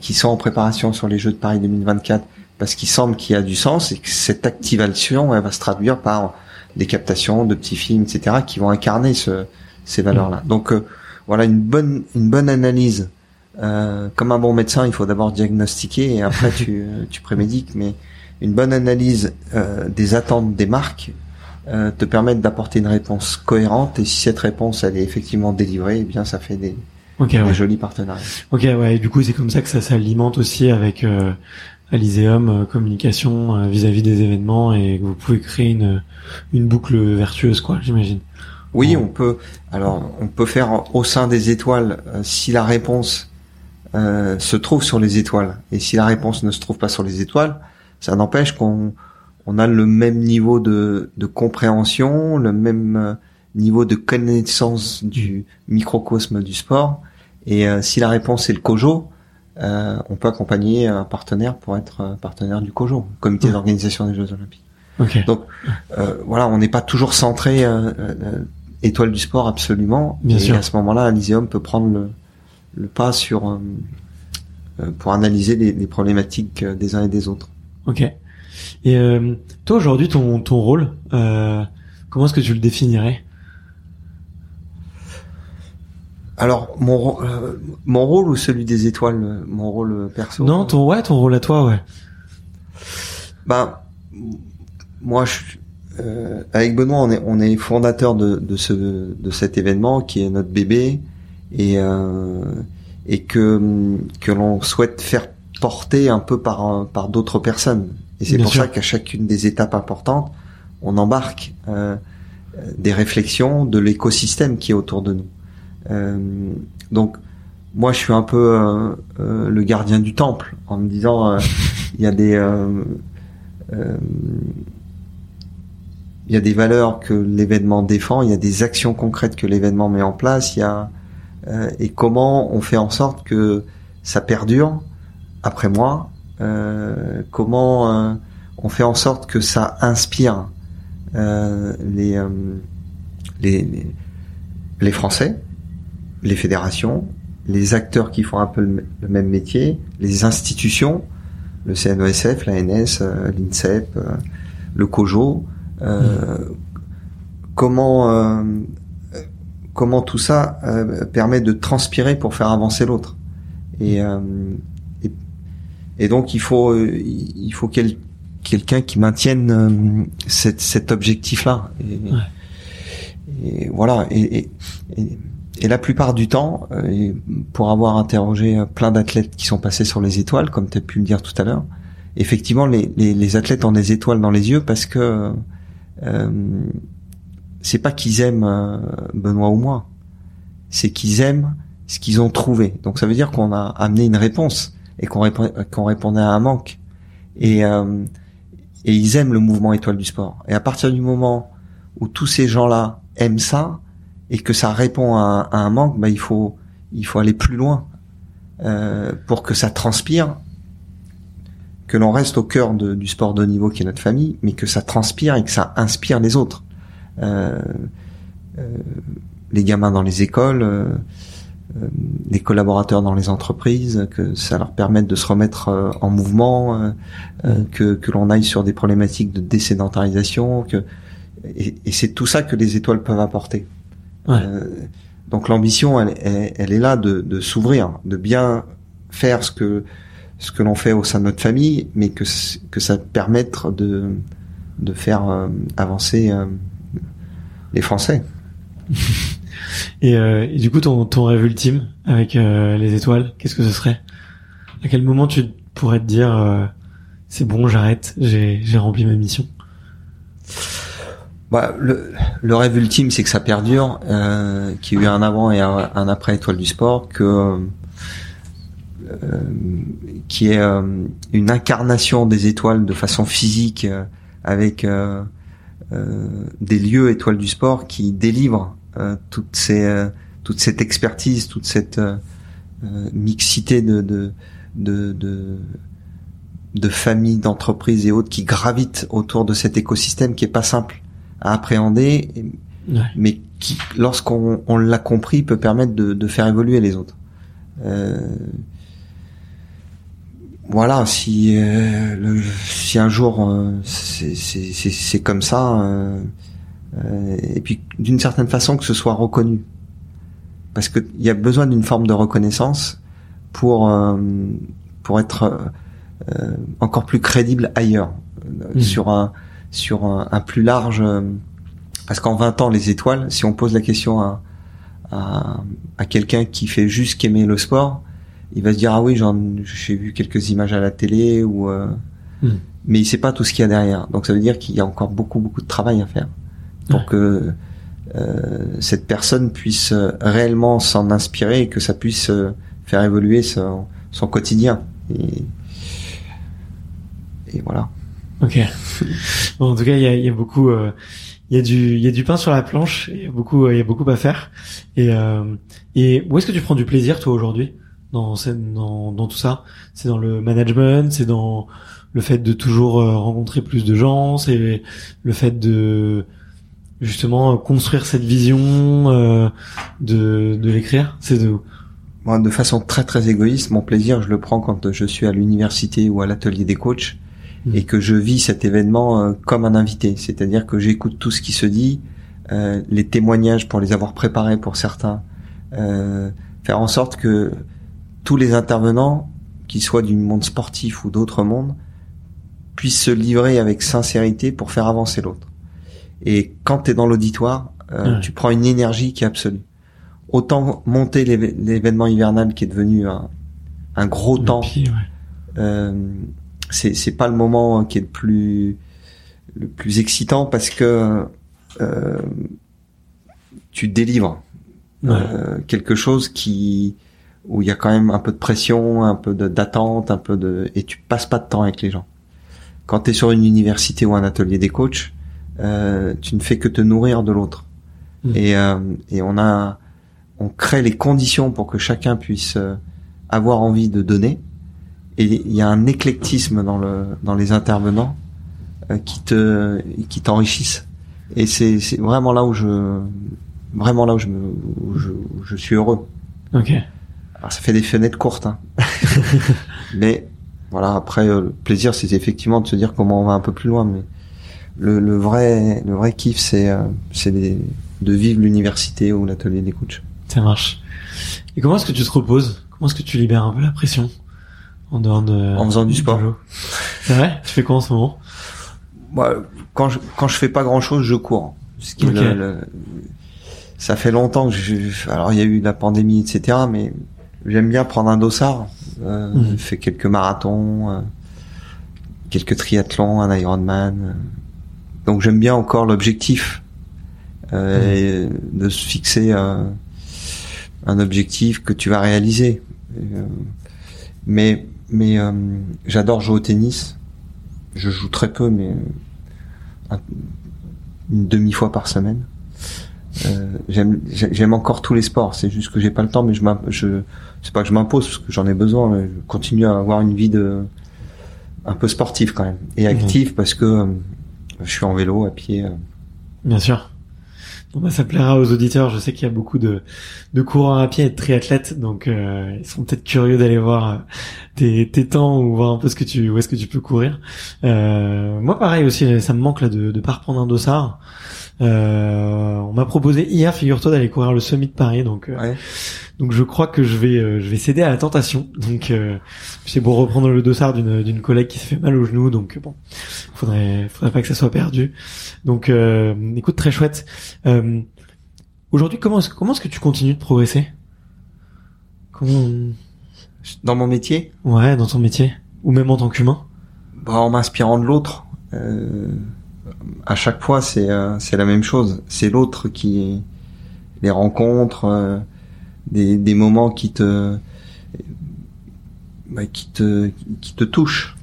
qui sont en préparation sur les Jeux de Paris 2024 parce qu'il semble qu'il y a du sens et que cette activation elle va se traduire par des captations de petits films, etc., qui vont incarner ce, ces valeurs-là. Hmm. Donc euh, voilà une bonne une bonne analyse euh, comme un bon médecin, il faut d'abord diagnostiquer et après (laughs) tu, tu prémédiques. Mais une bonne analyse euh, des attentes des marques euh, te permet d'apporter une réponse cohérente. Et si cette réponse elle est effectivement délivrée, eh bien ça fait des, des jolis partenariats. Ok, ouais. Et du coup, c'est comme ça que ça s'alimente aussi avec euh, Aliseum euh, communication euh, vis-à-vis des événements et que vous pouvez créer une une boucle vertueuse, quoi. J'imagine. Oui, on peut. Alors, on peut faire au sein des étoiles si la réponse euh, se trouve sur les étoiles. Et si la réponse ne se trouve pas sur les étoiles, ça n'empêche qu'on on a le même niveau de, de compréhension, le même euh, niveau de connaissance du microcosme du sport. Et euh, si la réponse est le COJO, euh, on peut accompagner un partenaire pour être partenaire du COJO, Comité d'organisation des Jeux Olympiques. Donc voilà, on n'est pas toujours centré étoile du sport absolument. Bien et à ce moment-là, Elysium peut prendre le, le pas sur euh, euh, pour analyser les, les, problématiques euh, des uns et des autres. Ok. Et euh, toi aujourd'hui ton ton rôle, euh, comment est-ce que tu le définirais? Alors mon mon rôle ou celui des étoiles, mon rôle perso. Non, ton ouais, ton rôle à toi, ouais. Ben moi je euh, avec Benoît on est on est fondateur de de ce de cet événement qui est notre bébé et euh, et que que l'on souhaite faire porter un peu par par d'autres personnes. Et c'est pour ça qu'à chacune des étapes importantes, on embarque euh, des réflexions de l'écosystème qui est autour de nous. Euh, donc moi, je suis un peu euh, euh le gardien du temple en me disant, il y a des y a des valeurs que l'événement défend, il y a des actions concrètes que l'événement met en place, il y a et comment on fait en sorte que ça perdure après moi, comment on fait en sorte que ça inspire les, les, les Français, les fédérations, les acteurs qui font un peu le, même métier, les institutions, le CNESF, l'ANS, l'INSEP, le COJO, euh, comment euh, comment tout ça euh, permet de transpirer pour faire avancer l'autre. Et, et, et donc il faut il faut quel, quelqu'un qui maintienne cet, cet objectif-là. Et, et, voilà. Et, et, et, la plupart du temps, pour avoir interrogé plein d'athlètes qui sont passés sur les étoiles, comme tu as pu le dire tout à l'heure, effectivement, les, les, les, athlètes ont des étoiles dans les yeux parce que euh, c'est pas qu'ils aiment euh, Benoît ou moi, c'est qu'ils aiment ce qu'ils ont trouvé. Donc ça veut dire qu'on a amené une réponse et qu'on qu'on répondait à un manque. Et, euh, et ils aiment le mouvement étoile du sport. Et à partir du moment où tous ces gens-là aiment ça et que ça répond à, un manque, bah il faut il faut aller plus loin euh, pour que ça transpire que l'on reste au cœur du sport de haut niveau qui est notre famille, mais que ça transpire et que ça inspire les autres. Euh, euh, les gamins dans les écoles, les collaborateurs dans les entreprises, que ça leur permette de se remettre en mouvement, que, que l'on aille sur des problématiques de désédentarisation, que et c'est tout ça que les étoiles peuvent apporter. Ouais. donc l'ambition, elle, elle, elle, est là de, de s'ouvrir, de bien faire ce que ce que l'on fait au sein de notre famille, mais que que ça permette de de faire euh, avancer euh, les Français. (laughs) et, euh, et, du coup, ton ton rêve ultime avec les étoiles, qu'est-ce que ce serait? À quel moment tu pourrais te dire c'est bon, j'arrête, j'ai j'ai rempli ma mission bah, le, le rêve ultime, c'est que ça perdure, qu'il y ait eu un avant et un, après étoile du sport, que euh, qui est euh, une incarnation des étoiles de façon physique euh, avec des lieux étoiles du sport qui délivrent ces toute cette expertise, toute cette mixité de de de, de, de familles, d'entreprises et autres qui gravitent autour de cet écosystème qui est pas simple à appréhender, mais qui, lorsqu'on on, l'a compris, peut permettre de, de, faire évoluer les autres. Euh, voilà, si euh, le, si un jour euh, c'est comme ça, euh, et puis d'une certaine façon que ce soit reconnu, parce qu'il y a besoin d'une forme de reconnaissance pour pour être encore plus crédible ailleurs, mmh. sur un sur un, un plus large, parce qu'en 20 ans les étoiles, si on pose la question à à, à quelqu'un qui fait juste qu'aimer le sport, il va se dire ah oui j'ai vu quelques images à la télé ou euh, hmm. mais il sait pas tout ce qu'il y a derrière. Donc ça veut dire qu'il y a encore beaucoup beaucoup de travail à faire pour que euh, cette personne puisse euh, réellement s'en inspirer et que ça puisse euh, faire évoluer son, son quotidien. Et, et voilà ok (laughs) bon, en tout cas il y a, y a beaucoup il y a du il y a du pain sur la planche il y a beaucoup il y a beaucoup à faire et et où est-ce que tu prends du plaisir toi aujourd'hui dans, dans, dans tout ça? C'est dans le management, c'est dans le fait de toujours euh, rencontrer plus de gens, c'est le fait de justement construire cette vision, euh, de, de l'écrire? C'est de moi, de façon très très égoïste, mon plaisir, je le prends quand je suis à l'université ou à l'atelier des coachs. Et que je vis cet événement euh, comme un invité. C'est-à-dire que j'écoute tout ce qui se dit, euh, les témoignages pour les avoir préparés pour certains, euh, faire en sorte que tous les intervenants, qu'ils soient du monde sportif ou d'autres mondes, puissent se livrer avec sincérité pour faire avancer l'autre. Et quand tu es dans l'auditoire, euh, tu prends une énergie qui est absolue. Autant monter l'événement hivernal qui est devenu un, gros temps, euh, c'est pas le moment qui est le plus le plus excitant parce que euh, tu délivres euh, quelque chose qui où il y a quand même un peu de pression, un peu d'attente, un peu de et tu passes pas de temps avec les gens. Quand tu es sur une université ou un atelier des coachs, euh, tu ne fais que te nourrir de l'autre. Mm. Et, euh, et on a, on crée les conditions pour que chacun puisse euh, avoir envie de donner. Et il y a un éclectisme dans le, dans les intervenants euh, qui te, qui t'enrichissent. Et c'est, c'est vraiment là où je, vraiment là où je me, où je, où je suis heureux. Ok. Alors ça fait des fenêtres courtes, hein. (laughs) mais voilà. Après, euh, le plaisir, c'est effectivement de se dire comment on va un peu plus loin. Mais le, le vrai, le vrai kiff, c'est, euh, c'est de vivre l'université ou l'atelier des coachs. Ça marche. Et comment est-ce que tu te reposes? Comment est-ce que tu libères un peu la pression? En dehors de En faisant du sport. C'est vrai? Tu fais quoi en ce moment? Moi, quand je, quand je fais pas grand chose, je cours. Ce qui est le- le- ça fait longtemps que je, alors il y a eu la pandémie, etc. Mais j'aime bien prendre un dossard. Euh, Mhm. J'ai fait quelques marathons, euh, quelques triathlons, un Ironman. euh. Donc j'aime bien encore l'objectif euh, et de se fixer euh, un objectif que tu vas réaliser. Euh, mais mais euh, j'adore jouer au tennis. Je joue très peu, mais un- une demi fois par semaine. Euh, j'aime j'ai- j'aime encore tous les sports. C'est juste que j'ai pas le temps, mais je je c'est pas que je m'impose parce que j'en ai besoin. Je continue à avoir une vie de un peu sportive quand même et active parce que euh, je suis en vélo, à pied. euh. Bien sûr. Bon, bah, ça plaira aux auditeurs. Je sais qu'il y a beaucoup de, de coureurs à pied et de triathlètes, donc euh, ils seront peut-être curieux d'aller voir euh, tes, temps ou voir un peu ce que tu, où est-ce que tu peux courir. Euh, moi, pareil aussi, ça me manque là de, de pas reprendre un dossard. Euh, on m'a proposé hier, figure-toi, d'aller courir le Summit de Paris, donc euh, Ouais. donc je crois que je vais euh, je vais céder à la tentation. Donc euh, c'est pour reprendre le dossard d'une d'une collègue qui se fait mal au genou. Donc bon, faudrait faudrait pas que ça soit perdu. Donc euh, écoute très chouette. Euh, Aujourd'hui comment est-ce comment est-ce que tu continues de progresser? Comment Dans mon métier, ouais dans ton métier ou même en tant qu'humain? Bah, en m'inspirant de l'autre. Euh, à chaque fois, c'est euh, c'est la même chose. C'est l'autre qui les rencontres, euh, des, des moments qui te bah, qui te qui te touchent.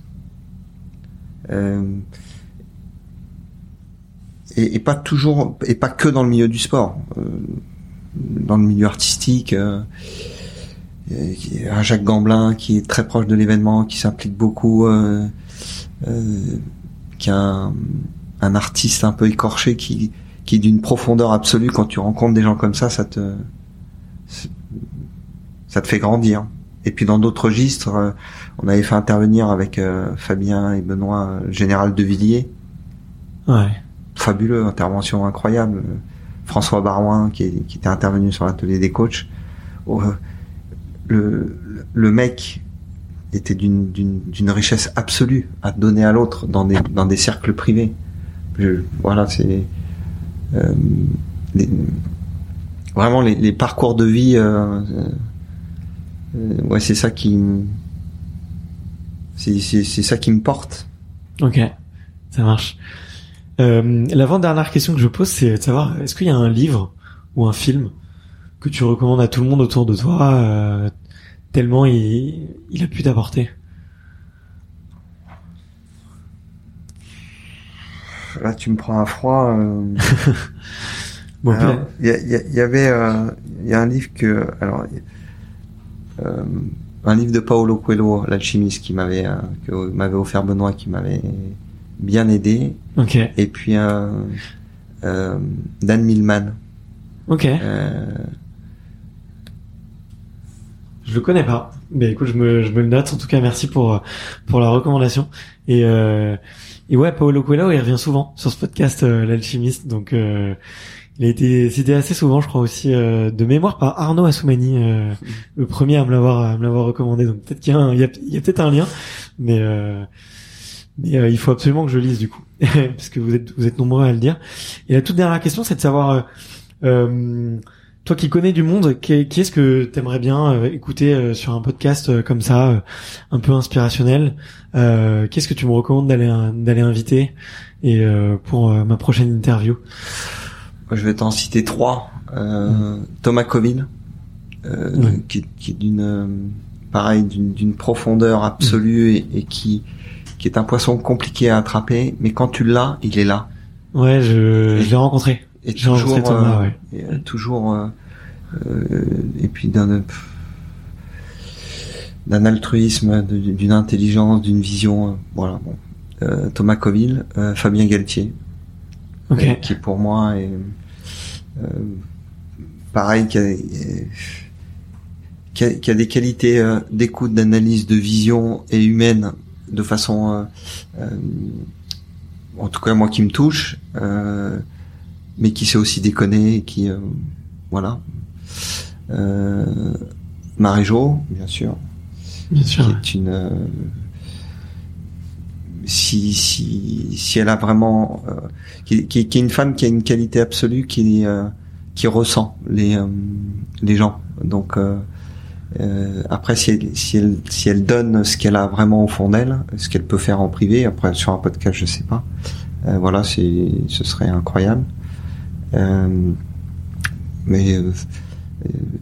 Euh, et, pas toujours et pas que dans le milieu du sport, euh, dans le milieu artistique. a un Jacques Gamblin qui est très proche de l'événement, qui s'implique beaucoup. qui un, un artiste un peu écorché qui qui d'une profondeur absolue quand tu rencontres des gens comme ça ça te ça te fait grandir et puis dans d'autres registres euh, on avait fait intervenir avec euh, Fabien et Benoît euh, Général de Villiers Ouais. fabuleux intervention incroyable François Barouin qui, est- qui était intervenu sur l'atelier des coachs Oh, le le mec était d'une d'une d'une richesse absolue à donner à l'autre dans des dans des cercles privés. Je, voilà, c'est euh, vraiment les, les parcours de vie. euh, euh, ouais, c'est ça qui c'est ça qui me porte. Ok, ça marche. Euh, L'avant-dernière question que je pose, c'est de savoir, est-ce qu'il y a un livre ou un film que tu recommandes à tout le monde autour de toi, euh, tellement il, il a pu t'apporter? Là, tu me prends un froid. euh, (laughs) Bon, Il y, il y il y avait, euh, il y a un livre que, alors, euh, un livre de Paolo Coelho, l'alchimiste, qui m'avait, euh, que m'avait offert Benoît, qui m'avait bien aidé, ok, et puis euh, Dan Millman. ok. Euh, Je le connais pas. Mais écoute, je me, je me le note. En tout cas, merci pour pour la recommandation. Et euh, et ouais, Paolo Coelho, il revient souvent sur ce podcast, euh, l'alchimiste. Donc euh, il a été cité assez souvent, je crois aussi euh, de mémoire par Arnaud Assoumani, euh, (laughs) le premier à me l'avoir à me l'avoir recommandé. Donc peut-être qu'il y a un- il y a, il y a peut-être un lien, mais euh, mais il faut absolument que je lise du coup, (laughs) parce que vous êtes vous êtes nombreux à le dire. Et la toute dernière question, c'est de savoir. Toi qui connais du monde, qui, qui est-ce que t'aimerais bien euh, écouter euh, sur un podcast euh, comme ça, un peu inspirationnel euh, Qu'est-ce que tu me recommandes d'aller d'aller inviter et euh, pour ma prochaine interview? Je vais t'en citer trois. Euh, Thomas Coville, euh, qui, qui est d'une, pareil, d'une, profondeur absolue et, et qui, qui est un poisson compliqué à attraper, mais quand tu l'as, il est là. Ouais, je, je l'ai rencontré. Et toujours, Thomas, ouais. et, toujours, et puis d'un d'un altruisme, d'une intelligence, d'une vision. voilà. Bon. Thomas Coville, Fabien Galtier, qui pour moi est pareil, qui a, qui a, des qualités euh, d'écoute, d'analyse, de vision et humaine de façon, euh, euh, en tout cas moi qui me touche, mais qui sait aussi déconner, qui voilà. Marie-Jo, bien sûr, bien sûr, qui est une si si si elle a vraiment qui, qui, qui, est une femme qui a une qualité absolue qui qui ressent les les gens donc euh, après, si elle, si elle, si elle donne ce qu'elle a vraiment au fond d'elle, ce qu'elle peut faire en privé, après sur un podcast, je sais pas. Euh, voilà, c'est, ce serait incroyable. Euh, mais euh,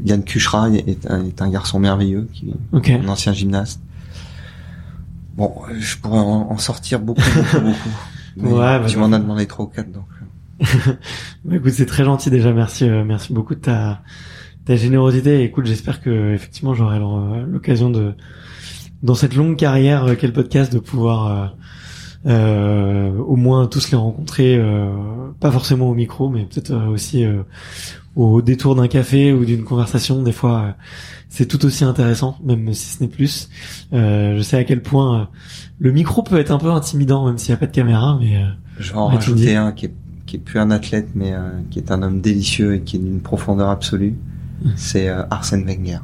Yann Kuchra est un, est un, garçon merveilleux, qui est un ancien gymnaste. Bon, je pourrais en, sortir beaucoup, beaucoup, beaucoup. (laughs) ouais, bah, tu m'en as demandé trois ou quatre, donc. (laughs) bah, écoute, c'est très gentil déjà. Merci, merci beaucoup de ta ta générosité. Écoute, j'espère que effectivement j'aurai l'occasion de, dans cette longue carrière euh, qu'est le podcast, de pouvoir euh, euh, au moins tous les rencontrer, euh, pas forcément au micro, mais peut-être euh, aussi au détour d'un café ou d'une conversation. Des fois, c'est tout aussi intéressant, même si ce n'est plus. je sais à quel point le micro peut être un peu intimidant, même s'il n'y a pas de caméra. Mais je vais en rajouter un qui est, qui est plus un athlète, mais qui est un homme délicieux et qui est d'une profondeur absolue (laughs) c'est euh, Arsène Wenger.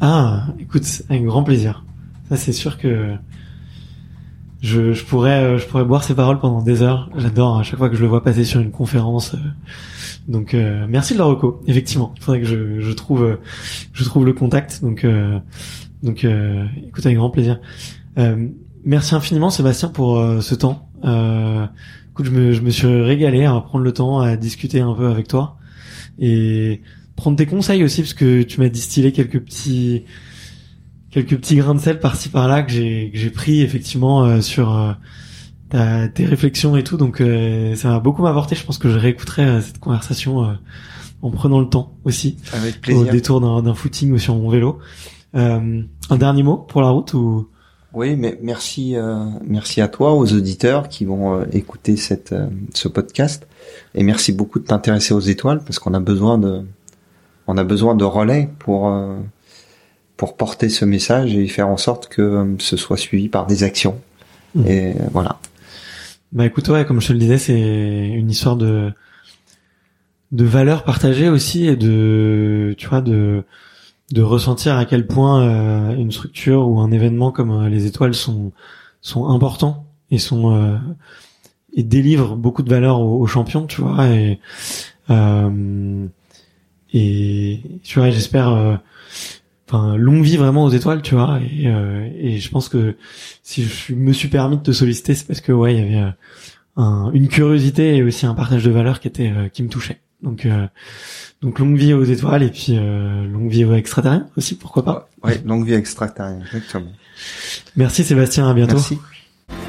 Ah, écoute, avec grand plaisir. Ça, c'est sûr que je, je pourrais, euh, je pourrais boire ses paroles pendant des heures. J'adore à chaque fois que je le vois passer sur une conférence. Euh. Donc, merci de la. Effectivement, il faudrait que je, je trouve, je trouve le contact. Donc, donc, écoute, avec grand plaisir. merci infiniment, Sébastien, pour ce temps. écoute, je me, je me suis régalé à prendre le temps à discuter un peu avec toi et prendre tes conseils aussi parce que tu m'as distillé quelques petits quelques petits grains de sel par-ci par-là que j'ai que j'ai pris effectivement euh, sur euh, ta, tes réflexions et tout. Donc euh, ça m'a beaucoup apporté je pense que je réécouterai cette conversation en prenant le temps aussi. Avec plaisir. au détour d'un footing ou sur mon vélo. Un dernier mot pour la route ou? Oui, mais merci, merci à toi, aux auditeurs qui vont écouter cette, ce podcast, et merci beaucoup de t'intéresser aux étoiles parce qu'on a besoin de, on a besoin de relais pour euh, pour porter ce message et faire en sorte que euh, ce soit suivi par des actions. Mmh. Et voilà. Bah écoute, ouais, comme je te le disais, c'est une histoire de de valeurs partagées aussi et de tu vois de de ressentir à quel point euh, une structure ou un événement comme les étoiles sont sont importants et sont et délivrent beaucoup de valeurs aux, champions, tu vois et et tu vois j'espère euh, enfin longue vie vraiment aux étoiles tu vois et, euh, et je pense que si je me suis permis de te solliciter c'est parce que ouais il y avait euh, un, une curiosité et aussi un partage de valeurs qui était qui me touchait. Donc donc longue vie aux étoiles et puis longue vie aux extraterrestres aussi pourquoi pas. Ouais longue vie extraterrestre exactement. Merci Sébastien à bientôt. Merci.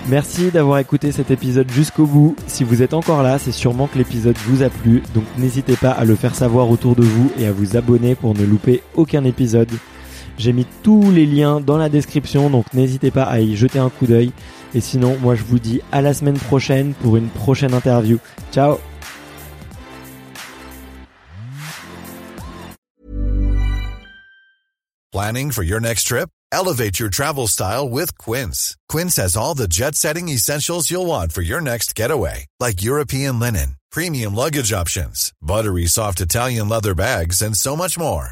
Merci d'avoir écouté cet épisode jusqu'au bout. Si vous êtes encore là, c'est sûrement que l'épisode vous a plu, donc n'hésitez pas à le faire savoir autour de vous et à vous abonner pour ne louper aucun épisode. J'ai mis tous les liens dans la description, donc n'hésitez pas à y jeter un coup d'œil. Et sinon, moi je vous dis à la semaine prochaine pour une prochaine interview. Ciao Planning for your next trip? Elevate your travel style with Quince. Quince has all the jet-setting essentials you'll want for your next getaway, like European linen, premium luggage options, buttery soft Italian leather bags, and so much more.